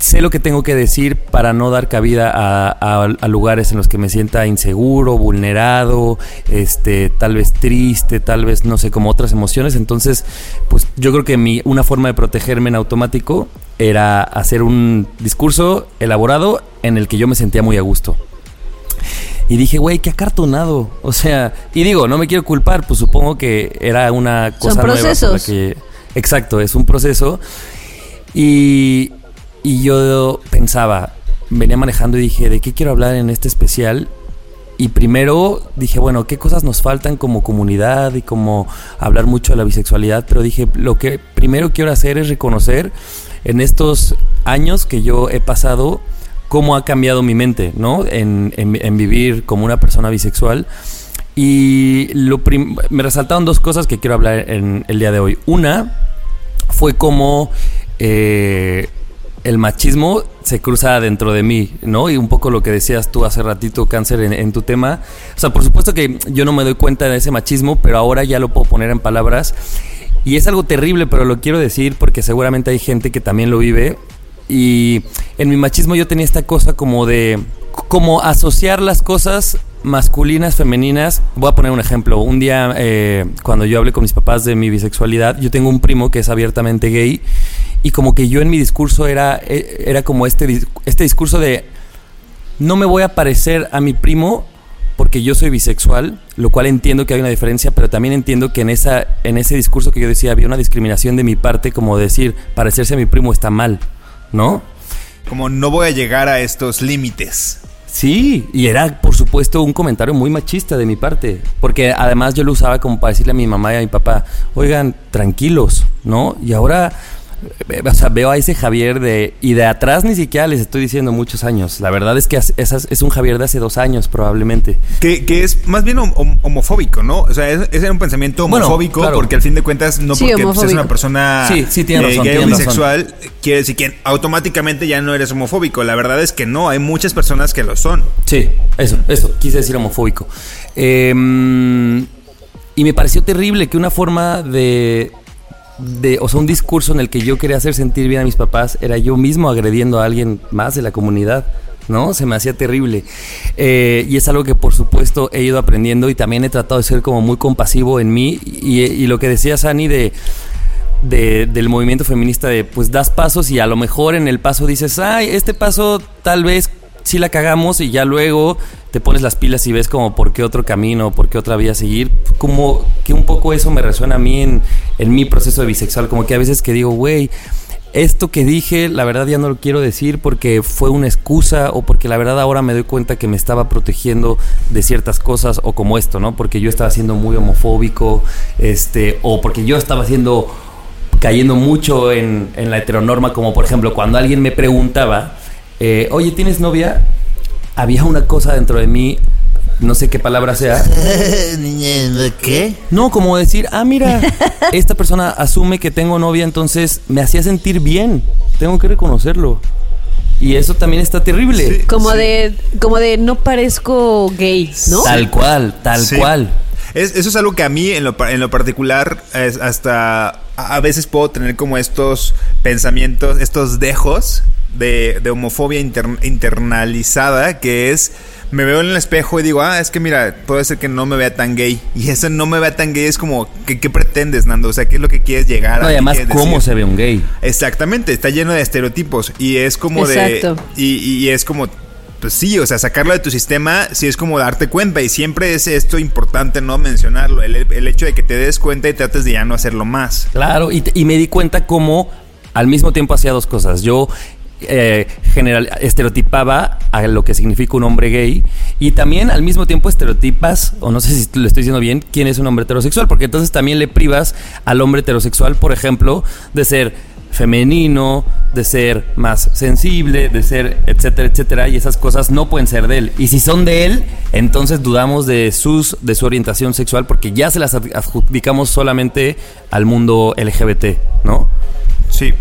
C: sé lo que tengo que decir para no dar cabida a, a- a lugares en los que me sienta inseguro, vulnerado, este, tal vez triste, tal vez no sé, como otras emociones. Entonces, pues yo creo que mi, una forma de protegerme en automático era hacer un discurso elaborado en el que yo me sentía muy a gusto. Y dije, güey, qué acartonado. O sea, y digo, no me quiero culpar, pues supongo que era una cosa nueva la
D: procesos.
C: que. Exacto, es un proceso. Y, y yo pensaba, venía manejando y dije, ¿de qué quiero hablar en este especial? Y primero dije, bueno, ¿qué cosas nos faltan como comunidad y como hablar mucho de la bisexualidad? Pero dije, lo que primero quiero hacer es reconocer en estos años que yo he pasado cómo ha cambiado mi mente, ¿no? En, en- vivir como una persona bisexual. Y lo me resaltaron dos cosas que quiero hablar en el día de hoy. Una fue como eh, el machismo se cruza dentro de mí, ¿no? Y un poco lo que decías tú hace ratito, cáncer, en, en tu tema. O sea, por supuesto que yo no me doy cuenta de ese machismo, pero ahora ya lo puedo poner en palabras. Y es algo terrible, pero lo quiero decir porque seguramente hay gente que también lo vive. Y en mi machismo yo tenía esta cosa como de, como asociar las cosas masculinas, femeninas. Voy a poner un ejemplo. Un día, eh, cuando yo hablé con mis papás de mi bisexualidad, yo tengo un primo que es abiertamente gay. Y como que yo en mi discurso era, eh, era como este, este discurso de no me voy a parecer a mi primo porque yo soy bisexual, lo cual entiendo que hay una diferencia, pero también entiendo que en esa en ese discurso que yo decía había una discriminación de mi parte como decir parecerse a mi primo está mal, ¿no?
E: Como no voy a llegar a estos límites.
C: Sí, y era por supuesto un comentario muy machista de mi parte, porque además yo lo usaba como para decirle a mi mamá y a mi papá, oigan, tranquilos, ¿no? Y ahora, o sea, veo a ese Javier de, y de atrás ni siquiera les estoy diciendo muchos años, la verdad es que es, es- es un Javier de hace dos años probablemente.
E: Que, que es más bien hom- hom- homofóbico, ¿no? O sea, es, es un pensamiento
C: Bueno,
E: homofóbico
C: claro.
E: porque al fin de cuentas, no
D: Sí,
E: porque pues, es una persona
C: Sí, sí, tiene razón,
E: gay o
C: razón.
E: bisexual, quiere decir que automáticamente ya no eres homofóbico. La verdad es que no, hay muchas personas que lo son.
C: Sí, eso, eso, quise decir homofóbico. Eh, y me pareció terrible que una forma de, de, o sea, un discurso en el que yo quería hacer sentir bien a mis papás era yo mismo agrediendo a alguien más de la comunidad. ¿No? Se me hacía terrible. Eh, y es algo que por supuesto he ido aprendiendo y también he tratado de ser como muy compasivo en mí. Y, lo que decía Sani de, de- del movimiento feminista de pues das pasos y a lo mejor en el paso dices, ay, este paso tal vez sí la cagamos y ya luego te pones las pilas y ves como por qué otro camino, por qué otra vía seguir. Como que un poco eso me resuena a mí en, en mi proceso de bisexual, como que a veces que digo, güey, esto que dije, la verdad ya no lo quiero decir porque fue una excusa o porque la verdad ahora me doy cuenta que me estaba protegiendo de ciertas cosas o como esto, ¿no? Porque yo estaba siendo muy homofóbico, este, o porque yo estaba siendo cayendo mucho en, en la heteronorma, como por ejemplo cuando alguien me preguntaba, eh, oye, ¿tienes novia? Había una cosa dentro de mí, no sé qué palabra sea, *laughs*
G: ¿qué?
C: no, como decir, ah, mira, *laughs* esta persona asume que tengo novia, entonces me hacía sentir bien. Tengo que reconocerlo. Y eso también está terrible.
E: Sí.
D: Como de, como de no parezco gay, ¿no?
C: Tal cual, tal
E: Sí.
C: cual.
E: Es- eso es algo que a mí en lo, en lo particular es hasta a veces puedo tener como estos pensamientos, estos dejos de, de homofobia inter- internalizada que es me veo en el espejo y digo, ah, es que mira, puede ser que no me vea tan gay. Y eso no me vea tan gay es como, ¿qué, qué pretendes, Nando? O sea, ¿qué es lo que quieres llegar
C: No,
E: a?
C: y
E: ¿Qué
C: además, ¿cómo
E: decir?
C: se ve un gay?
E: Exactamente, está lleno de estereotipos y es como
D: Exacto.
E: de... Y, y es como... Pues sí, o sea, sacarlo de tu sistema sí es como darte cuenta y siempre es esto importante no mencionarlo, el, el hecho de que te des cuenta y trates de ya no hacerlo más.
C: Claro, y, y me di cuenta cómo al mismo tiempo hacía dos cosas. Yo eh, general, estereotipaba a lo que significa un hombre gay y también al mismo tiempo estereotipas, o no sé si lo estoy diciendo bien, quién es un hombre heterosexual, porque entonces también le privas al hombre heterosexual, por ejemplo, de ser femenino, de ser más sensible, de ser etcétera, etcétera, y esas cosas no pueden ser de él. Y si son de él, entonces dudamos de sus de su orientación sexual porque ya se las ad- adjudicamos solamente al mundo LGBT, ¿no?
E: Sí.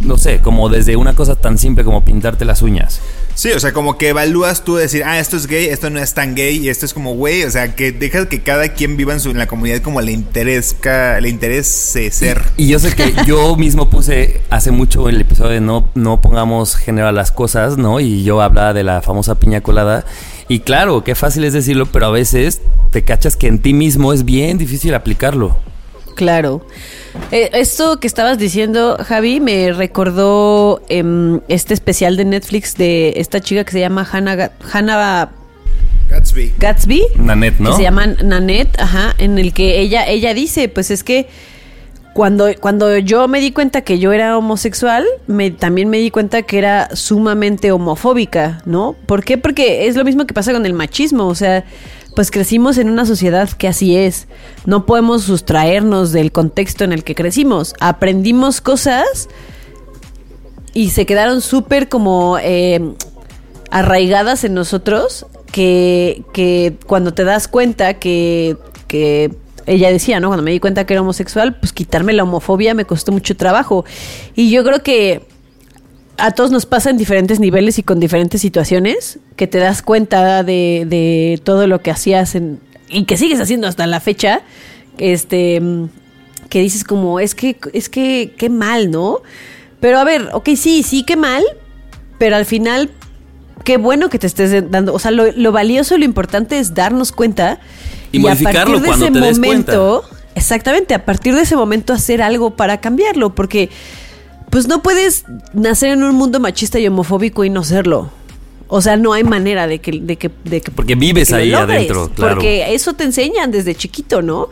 C: No sé, como desde una cosa tan simple como pintarte las uñas.
E: Sí, o sea, como que evalúas tú decir, ah, esto es gay, esto no es tan gay, y esto es como güey, o sea, que dejas que cada quien viva en, su, en la comunidad como le interesa, le interese ser.
C: Y yo sé que *laughs* yo mismo puse hace mucho el episodio de no, no pongamos género a las cosas, ¿no? Y yo hablaba de la famosa piña colada. Y claro, qué fácil es decirlo, pero a veces te cachas que en ti mismo es bien difícil aplicarlo.
D: Claro. Eh, esto que estabas diciendo, Javi, me recordó em, este especial de Netflix de esta chica que se llama Hannah, Ga- Hannah
E: Gatsby.
D: Gatsby.
C: Nanette, ¿no?
D: Que se llama Nanette, ajá, en el que ella, ella dice, pues es que cuando, cuando yo me di cuenta que yo era homosexual, me, también me di cuenta que era sumamente homofóbica, ¿no? ¿Por qué? Porque es lo mismo que pasa con el machismo, o sea, pues crecimos en una sociedad que así es. No podemos sustraernos del contexto en el que crecimos. Aprendimos cosas y se quedaron súper como eh, arraigadas en nosotros que, que cuando te das cuenta que, que ella decía, ¿no? Cuando me di cuenta que era homosexual, pues quitarme la homofobia me costó mucho trabajo. Y yo creo que a todos nos pasa en diferentes niveles y con diferentes situaciones, que te das cuenta de, de todo lo que hacías en- y que sigues haciendo hasta la fecha, este, que dices como, es que, es que, qué mal, ¿no? Pero a ver, ok, sí, sí, qué mal, pero al final, qué bueno que te estés dando, o sea, lo, lo valioso, lo importante es darnos cuenta
C: Y modificarlo cuando te des cuenta.
D: exactamente, a partir de ese momento hacer algo para cambiarlo, porque pues no puedes nacer en un mundo machista y homofóbico y no serlo. O sea, no hay manera de que... De que, de que-
C: Porque vives
D: de que lo
C: ahí
D: logres,
C: adentro, claro.
D: Porque eso te enseñan desde chiquito, ¿no?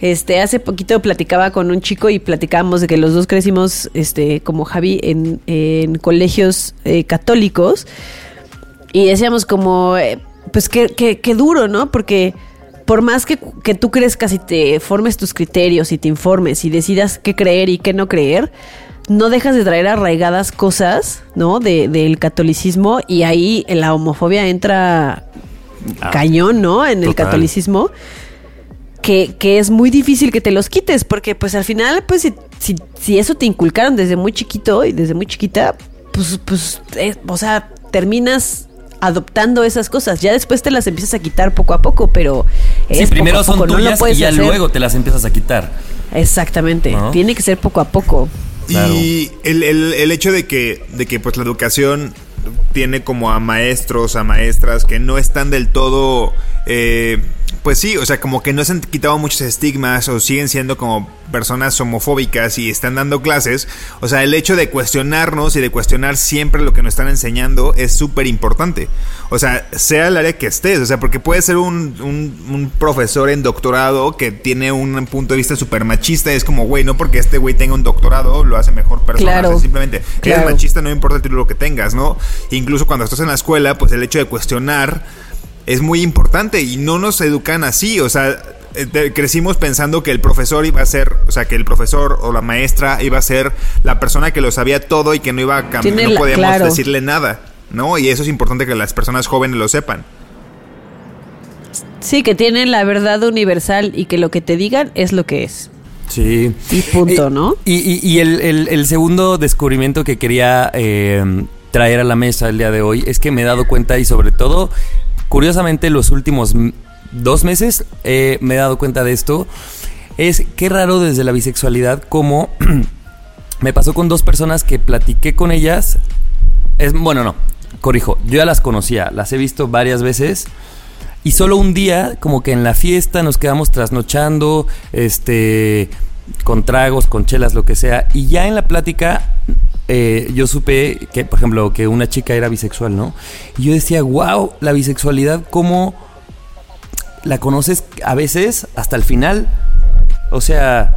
D: Este, hace poquito platicaba con un chico y platicábamos de que los dos crecimos, este, como Javi, en, en colegios eh, católicos. Y decíamos como, eh, pues qué, qué, qué duro, ¿no? Porque por más que, que tú crezcas y te formes tus criterios y te informes y decidas qué creer y qué no creer, no dejas de traer arraigadas cosas, ¿no? De, del catolicismo y ahí la homofobia entra
C: Ah,
D: cañón, ¿no? En el catolicismo. Que, que es muy difícil que te los quites, porque pues al final, pues si, si, si eso te inculcaron desde muy chiquito y desde muy chiquita, pues, pues, eh, o sea, terminas adoptando esas cosas. Ya después te las empiezas a quitar poco a poco, pero es
C: Sí,
D: poco
C: primero son
D: no
C: tuyas y ya
D: hacer.
C: luego te las empiezas a quitar.
D: Exactamente.
C: ¿No?
D: Tiene que ser poco a poco.
E: Y el, el- el hecho de que, de que pues la educación tiene como a maestros, a maestras que no están del todo, eh, pues sí, o sea, como que no se han quitado muchos estigmas o siguen siendo como personas homofóbicas y están dando clases. O sea, el hecho de cuestionarnos y de cuestionar siempre lo que nos están enseñando es súper importante. O sea, sea el área que estés, o sea, porque puede ser un, un- un profesor en doctorado que tiene un punto de vista súper machista. Es como, güey, no porque este güey tenga un doctorado lo hace mejor persona.
D: Claro.
E: O sea, simplemente
D: Claro.
E: eres machista, no importa el título que tengas, ¿no? Incluso cuando estás en la escuela, pues el hecho de cuestionar es muy importante y no nos educan así, o sea, eh, crecimos pensando que el profesor iba a ser, o sea, que el profesor o la maestra iba a ser la persona que lo sabía todo y que no iba a cambiar, no
D: la-
E: podíamos
D: claro.
E: decirle nada, ¿no? Y eso es importante que las personas jóvenes lo sepan.
D: Sí, que tienen la verdad universal y que lo que te digan es lo que es.
C: Sí.
D: Y punto,
C: Eh,
D: ¿no?
C: Y, y- y el, el- el segundo descubrimiento que quería eh, traer a la mesa el día de hoy es que me he dado cuenta y sobre todo, curiosamente, los últimos dos meses eh, me he dado cuenta de esto. Es qué raro desde la bisexualidad como *clears throat* me pasó con dos personas que platiqué con ellas. Es, bueno, no, corrijo, yo ya las conocía, las he visto varias veces. Y solo un día, como que en la fiesta nos quedamos trasnochando, este, con tragos, con chelas, lo que sea. Y ya en la plática, eh, yo supe que, por ejemplo, que una chica era bisexual, ¿no? Y yo decía, wow, la bisexualidad, ¿cómo la conoces a veces hasta el final? O sea,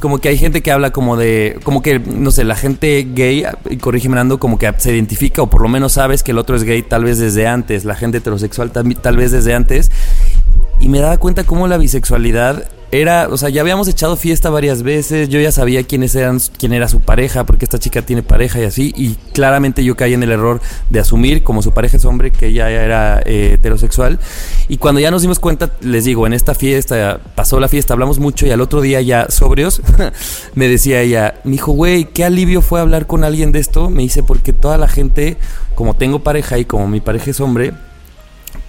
C: como que hay gente que habla como de, como que, no sé, la gente gay, corrígeme Nando, como que se identifica o por lo menos sabes que el otro es gay tal vez desde antes, la gente heterosexual tambi- tal vez desde antes. Y me daba cuenta cómo la bisexualidad era, o sea, ya habíamos echado fiesta varias veces, yo ya sabía quiénes eran, quién era su pareja, porque esta chica tiene pareja y así, y claramente yo caí en el error de asumir como su pareja es hombre que ella era eh, heterosexual. Y cuando ya nos dimos cuenta, les digo, en esta fiesta, pasó la fiesta, hablamos mucho y al otro día ya sobrios, *laughs* me decía ella, me dijo, güey, qué alivio fue hablar con alguien de esto, me dice, porque toda la gente, como tengo pareja y como mi pareja es hombre,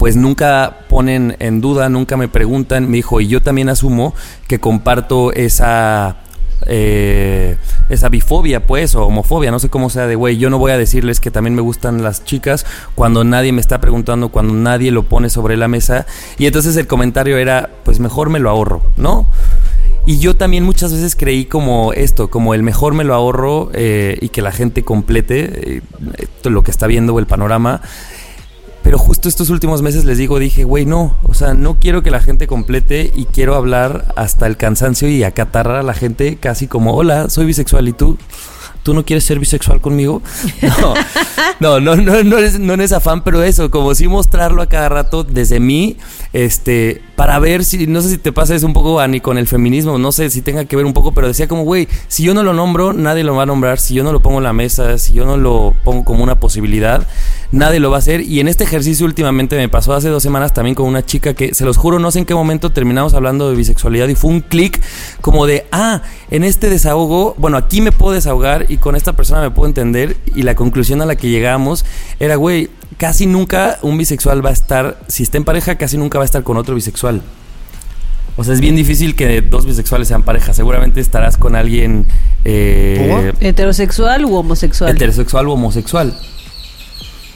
C: pues nunca ponen en duda, nunca me preguntan. Me dijo, y yo también asumo que comparto esa. eh, esa bifobia, pues, o homofobia, no sé cómo sea de güey. Yo no voy a decirles que también me gustan las chicas cuando nadie me está preguntando, cuando nadie lo pone sobre la mesa. Y entonces el comentario era, pues mejor me lo ahorro, ¿no? Y yo también muchas veces creí como esto, como el mejor me lo ahorro eh, y que la gente complete eh, lo que está viendo el panorama. Pero justo estos últimos meses les digo, dije, güey, no, o sea, no quiero que la gente complete y quiero hablar hasta el cansancio y acatarrar a la gente casi como, hola, soy bisexual y tú, ¿tú no quieres ser bisexual conmigo? *laughs* No, no, no, no, no, es, no afán, pero eso, como sí mostrarlo a cada rato desde mí, este, para ver si, no sé si te pasa eso un poco, Ani, con el feminismo, no sé si tenga que ver un poco, pero decía como, güey, si yo no lo nombro, nadie lo va a nombrar, si yo no lo pongo en la mesa, si yo no lo pongo como una posibilidad, nadie lo va a hacer. Y en este ejercicio últimamente me pasó hace dos semanas también con una chica que, se los juro, no sé en qué momento terminamos hablando de bisexualidad y fue un clic como de, ah, en este desahogo, bueno, aquí me puedo desahogar y con esta persona me puedo entender. Y la conclusión a la que llegamos era, güey, casi nunca un bisexual va a estar, si está en pareja, casi nunca va a estar con otro bisexual. O sea, es bien difícil que dos bisexuales sean pareja. Seguramente estarás con alguien eh,
D: ¿Heterosexual u homosexual?
C: heterosexual o homosexual.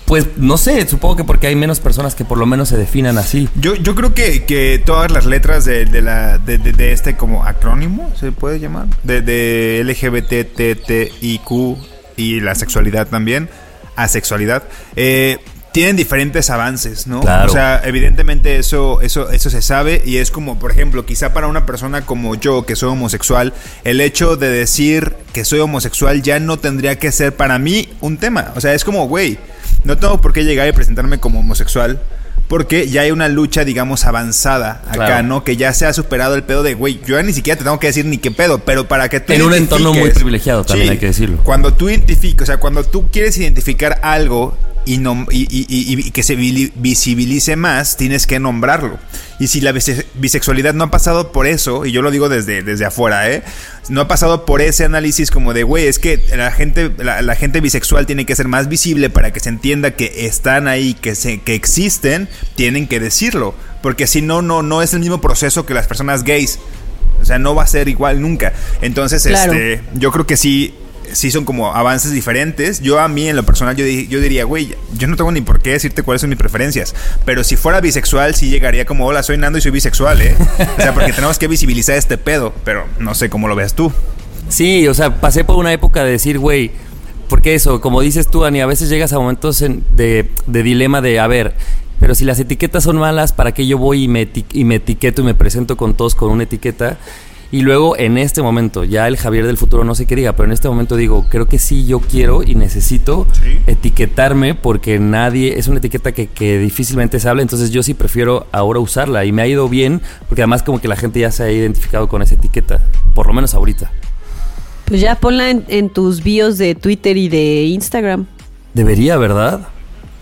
C: Pues no sé, supongo que porque hay menos personas que por lo menos se definan así.
E: Yo, yo creo que, que todas las letras de, de la, de, de- de este como acrónimo, ¿se puede llamar? De, de LGBT, T, T, I, Q y la sexualidad también, asexualidad, eh, tienen diferentes avances, ¿no?
C: Claro.
E: O sea, evidentemente eso, eso, eso se sabe y es como, por ejemplo, quizá para una persona como yo, que soy homosexual, el hecho de decir que soy homosexual ya no tendría que ser para mí un tema. O sea, es como, güey, no tengo por qué llegar y presentarme como homosexual. Porque ya hay una lucha, digamos, avanzada acá,
C: Claro.
E: ¿no? Que ya se ha superado el pedo de, güey, yo ya ni siquiera te tengo que decir ni qué pedo, pero para que tú
C: En un entorno muy privilegiado, también hay que decirlo.
E: Cuando tú identificas, o sea, cuando tú quieres identificar algo y, nom- y, y- que se visibilice más, tienes que nombrarlo. Y si la bise- bisexualidad no ha pasado por eso, y yo lo digo desde, desde afuera, ¿eh? No ha pasado por ese análisis como de, güey, es que la gente, la, la gente bisexual tiene que ser más visible para que se entienda que están ahí, que, se, que existen, tienen que decirlo. Porque si no, no, no es el mismo proceso que las personas gays. O sea, no va a ser igual nunca. Entonces,
D: Claro.
E: este, yo creo que sí, sí son como avances diferentes. Yo a mí, en lo personal, yo, yo diría, güey, yo no tengo ni por qué decirte cuáles son mis preferencias. Pero si fuera bisexual, sí llegaría como, hola, soy Nando y soy bisexual, ¿eh? O sea, porque tenemos que visibilizar este pedo. Pero no sé cómo lo veas tú.
C: Sí, o sea, pasé por una época de decir, güey, porque eso, como dices tú, Ani, a veces llegas a momentos en- de, de dilema de, a ver, pero si las etiquetas son malas, ¿para qué yo voy y me, y me etiqueto y me presento con todos con una etiqueta? Y luego en este momento, ya el Javier del futuro no sé qué diga, pero en este momento digo, creo que sí yo quiero y necesito
E: Sí.
C: etiquetarme porque nadie, es una etiqueta que, que difícilmente se habla, entonces yo sí prefiero ahora usarla y me ha ido bien porque además como que la gente ya se ha identificado con esa etiqueta, por lo menos ahorita.
D: Pues ya ponla en, en tus bios de Twitter y de Instagram.
C: Debería, ¿verdad?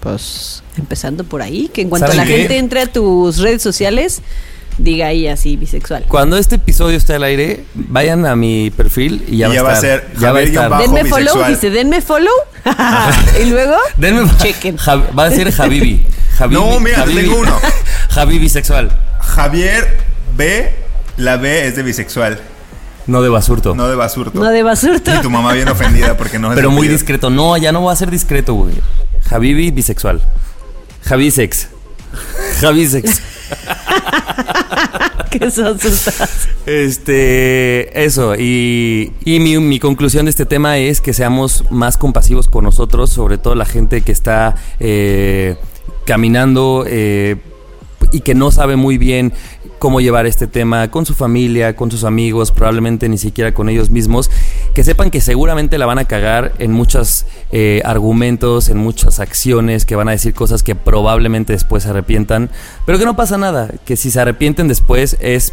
D: Pues empezando por ahí, que en cuanto
C: ¿Saben
D: la
C: qué?
D: gente entre a tus redes sociales, diga ahí así bisexual.
C: Cuando este episodio esté al aire, vayan a mi perfil y ya,
E: Y
C: va, a estar.
E: ya va a ser Javier-bajo
D: Denme follow,
E: bisexual.
D: dice, denme follow. *laughs* y luego,
C: Denme
D: chequen.
C: Ja- va a ser Javibi. Javibi
E: No, mira,
C: Javibi-
E: tengo uno. *laughs*
C: Javibi sexual.
E: Javier B, la B es de bisexual,
C: No de basurto.
E: no de basurto.
D: No de basurto.
E: Y tu mamá bien ofendida porque no es
C: pero muy discreto. No, ya no voy a ser discreto, güey. Javibi bisexual. Javisex. Javisex.
D: Que son sus
C: Este, eso, y, y mi, mi conclusión de este tema es que seamos más compasivos con nosotros, sobre todo la gente que está eh, caminando eh, y que no sabe muy bien cómo llevar este tema con su familia, con sus amigos, probablemente ni siquiera con ellos mismos, que sepan que seguramente la van a cagar en muchos eh, argumentos, en muchas acciones, que van a decir cosas que probablemente después se arrepientan, pero que no pasa nada, que si se arrepienten después es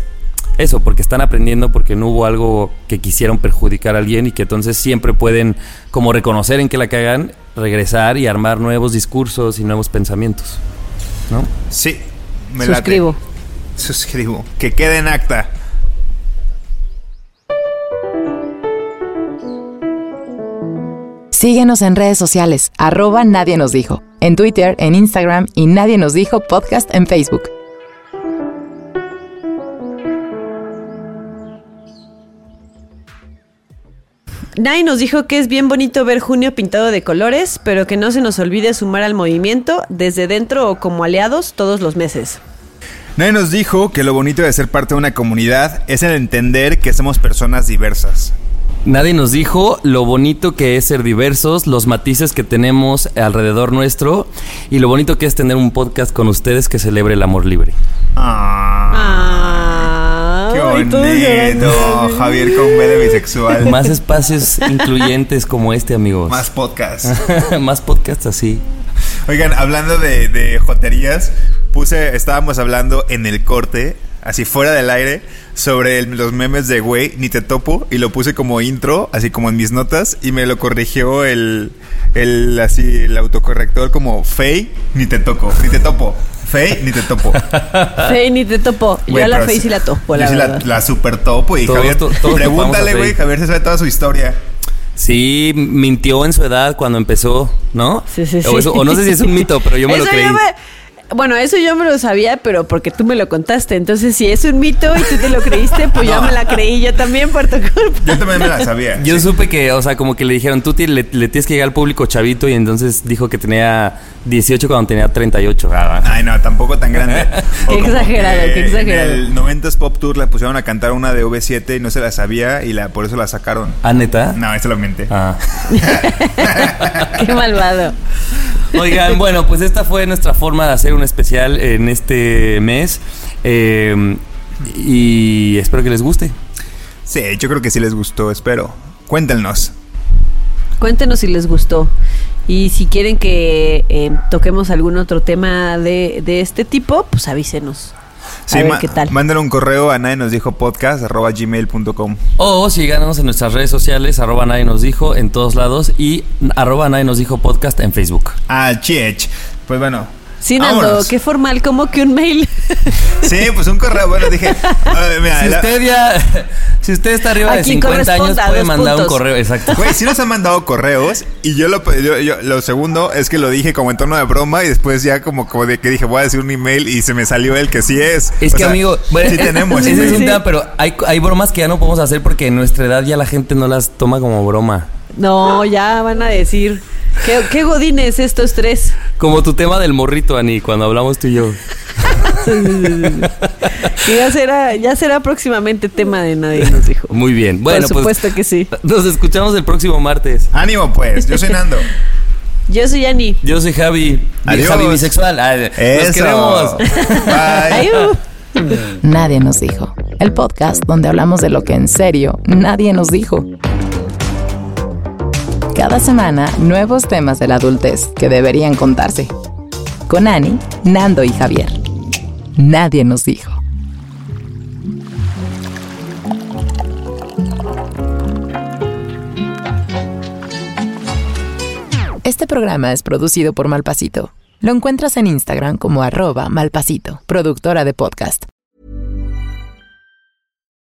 C: eso, porque están aprendiendo, porque no hubo algo que quisieron perjudicar a alguien y que entonces siempre pueden como reconocer en que la cagan, regresar y armar nuevos discursos y nuevos pensamientos. ¿No?
E: Sí, me late.
D: Suscribo.
E: Suscribo. Que quede en acta.
B: Síguenos en redes sociales, arroba Nadie nos dijo, en Twitter, en Instagram y Nadie nos dijo podcast en Facebook.
D: Nay nos dijo que es bien bonito ver junio pintado de colores, pero que no se nos olvide sumar al movimiento desde dentro o como aliados todos los meses.
E: Nadie nos dijo que lo bonito de ser parte de una comunidad es el entender que somos personas diversas.
C: Nadie nos dijo lo bonito que es ser diversos, los matices que tenemos alrededor nuestro y lo bonito que es tener un podcast con ustedes que celebre el amor libre.
E: Ah,
D: Ah,
E: bonito. Javier con B de bisexual.
C: Más espacios incluyentes como este, amigos.
E: Más podcast. *laughs*
C: Más podcasts así.
E: Oigan, hablando de, de joterías, puse, estábamos hablando en el corte así fuera del aire, sobre el- los memes de güey, ni te topo, y lo puse como intro, así como en mis notas, y me lo corrigió el, el así, el autocorrector como Fey, ni te toco, ni te topo. Fey, ni te topo. *laughs*
D: Fey ni te topo. Yo a la Fey
E: sí-
D: la topo, la
E: yo sí
D: verdad.
E: la, super topo y
C: Todos
E: Javier,
C: to- todos topamos
E: pregúntale, güey, Javier se sabe toda su historia.
C: Sí, mintió en su edad cuando empezó, ¿no?
D: Sí, sí,
C: O,
D: sí.
C: eso- o no sé si es un mito, pero yo me *laughs* lo creí.
D: me- Bueno, eso yo me lo sabía, pero porque tú me lo contaste. Entonces, si es un mito y tú te lo creíste, pues ya
E: No.
D: me la creí yo también por tu culpa.
E: Yo también me la sabía.
C: Yo supe que, o sea, como que le dijeron, tú le, le tienes que llegar al público chavito y entonces dijo que tenía 18 cuando tenía 38. Ah,
E: Ay, no, tampoco tan grande. *laughs*
D: Qué exagerado,
E: que
D: qué exagerado.
E: En el 90s Pop Tour la pusieron a cantar una de V7 y no se la sabía y la, por eso la sacaron.
C: ¿Ah, neta?
E: No, eso lo mente.
C: Ah. *laughs* *laughs*
D: Qué malvado.
C: Oigan, bueno, pues esta fue nuestra forma de hacer un especial en este mes. Eh, y espero que les guste.
E: Sí, yo creo que sí les gustó, espero. Cuéntenos.
D: Cuéntenos si les gustó. Y si quieren que eh, toquemos algún otro tema de, de este tipo, pues avísenos. A ver qué tal.
E: Mándale un correo a nadie nos dijo podcast arroba gmail.com.
C: O síganos en nuestras redes sociales, arroba nadie nos dijo en todos lados y arroba nadie nos dijo podcast en Facebook.
E: Ah, chiech. Pues bueno.
D: Sí, Nando,
E: vámonos.
D: qué formal, como que un mail. *laughs*
E: Sí, pues un correo. Bueno, dije. mira,
C: Si
E: la-
C: usted ya, *laughs* si usted está arriba de
D: quien
C: 50 años puede mandar un correo, exacto.
E: Güey, sí nos han mandado correos y yo lo, yo- yo- lo segundo es que lo dije como en tono de broma y después ya como, como de que dije voy a decir un email y se me salió el que sí es.
C: Es
E: O
C: que
E: sea,
C: amigo, bueno,
E: sí
C: es- *laughs*
E: tenemos.
C: ese es un tema, pero hay, hay bromas que ya no podemos hacer porque en nuestra edad ya la gente no las toma como broma.
D: No, ya van a decir. ¿Qué, qué godines estos tres?
C: Como tu tema del morrito, Ani, cuando hablamos tú y yo.
D: Ya será, ya será próximamente tema de nadie nos dijo.
C: Muy bien. Bueno,
D: Por supuesto que sí.
C: pues nos escuchamos el próximo martes.
E: Ánimo pues, yo soy Nando. *laughs*
D: Yo soy Ani.
C: Yo soy Javi.
E: Adiós.
C: Javi bisexual. Ah,
E: Eso.
C: Nos queremos.
E: Bye.
B: Nadie nos dijo. El podcast donde hablamos de lo que en serio nadie nos dijo. Cada semana, nuevos temas de la adultez que deberían contarse. Con Ani, Nando y Javier. Nadie nos dijo. Este programa es producido por Malpasito. Lo encuentras en Instagram como arroba malpasito, productora de podcast.